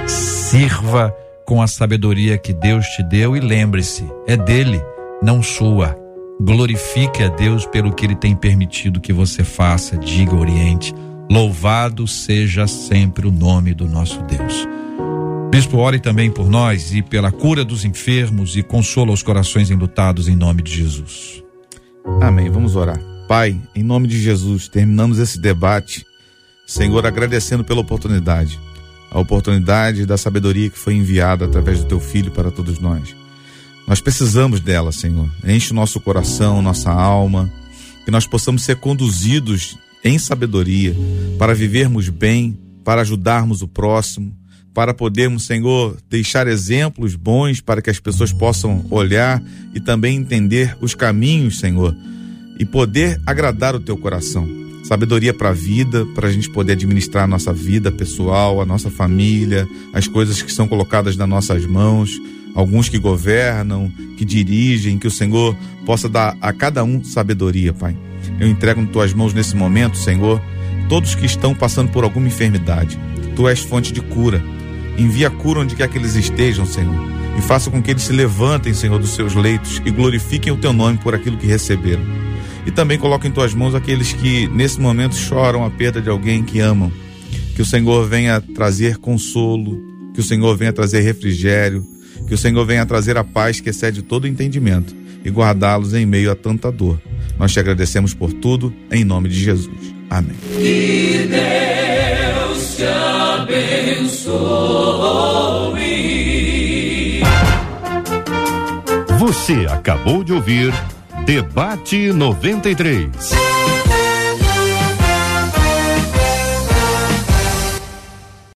Sirva com a sabedoria que Deus te deu e lembre-se, é dele, não sua. Glorifique a Deus pelo que Ele tem permitido que você faça, diga, oriente. Louvado seja sempre o nome do nosso Deus. Bispo, ore também por nós e pela cura dos enfermos e consola os corações enlutados em nome de Jesus. Amém. Vamos orar. Pai, em nome de Jesus, terminamos esse debate, Senhor, agradecendo pela oportunidade, a oportunidade da sabedoria que foi enviada através do Teu Filho para todos nós. Nós precisamos dela, Senhor. Enche o nosso coração, nossa alma, que nós possamos ser conduzidos em sabedoria para vivermos bem, para ajudarmos o próximo, para podermos, Senhor, deixar exemplos bons para que as pessoas possam olhar e também entender os caminhos, Senhor, e poder agradar o teu coração. Sabedoria para a vida, para a gente poder administrar a nossa vida pessoal, a nossa família, as coisas que são colocadas nas nossas mãos alguns que governam, que dirigem, que o Senhor possa dar a cada um sabedoria, Pai. Eu entrego em tuas mãos nesse momento, Senhor, todos que estão passando por alguma enfermidade. Tu és fonte de cura. Envia cura onde quer que eles estejam, Senhor. E faça com que eles se levantem, Senhor, dos seus leitos e glorifiquem o teu nome por aquilo que receberam. E também coloque em tuas mãos aqueles que nesse momento choram a perda de alguém que amam. Que o Senhor venha trazer consolo, que o Senhor venha trazer refrigério, que o Senhor venha trazer a paz que excede todo entendimento e guardá-los em meio a tanta dor. Nós te agradecemos por tudo, em nome de Jesus. Amém. Que Deus te abençoe. Você acabou de ouvir Debate 93.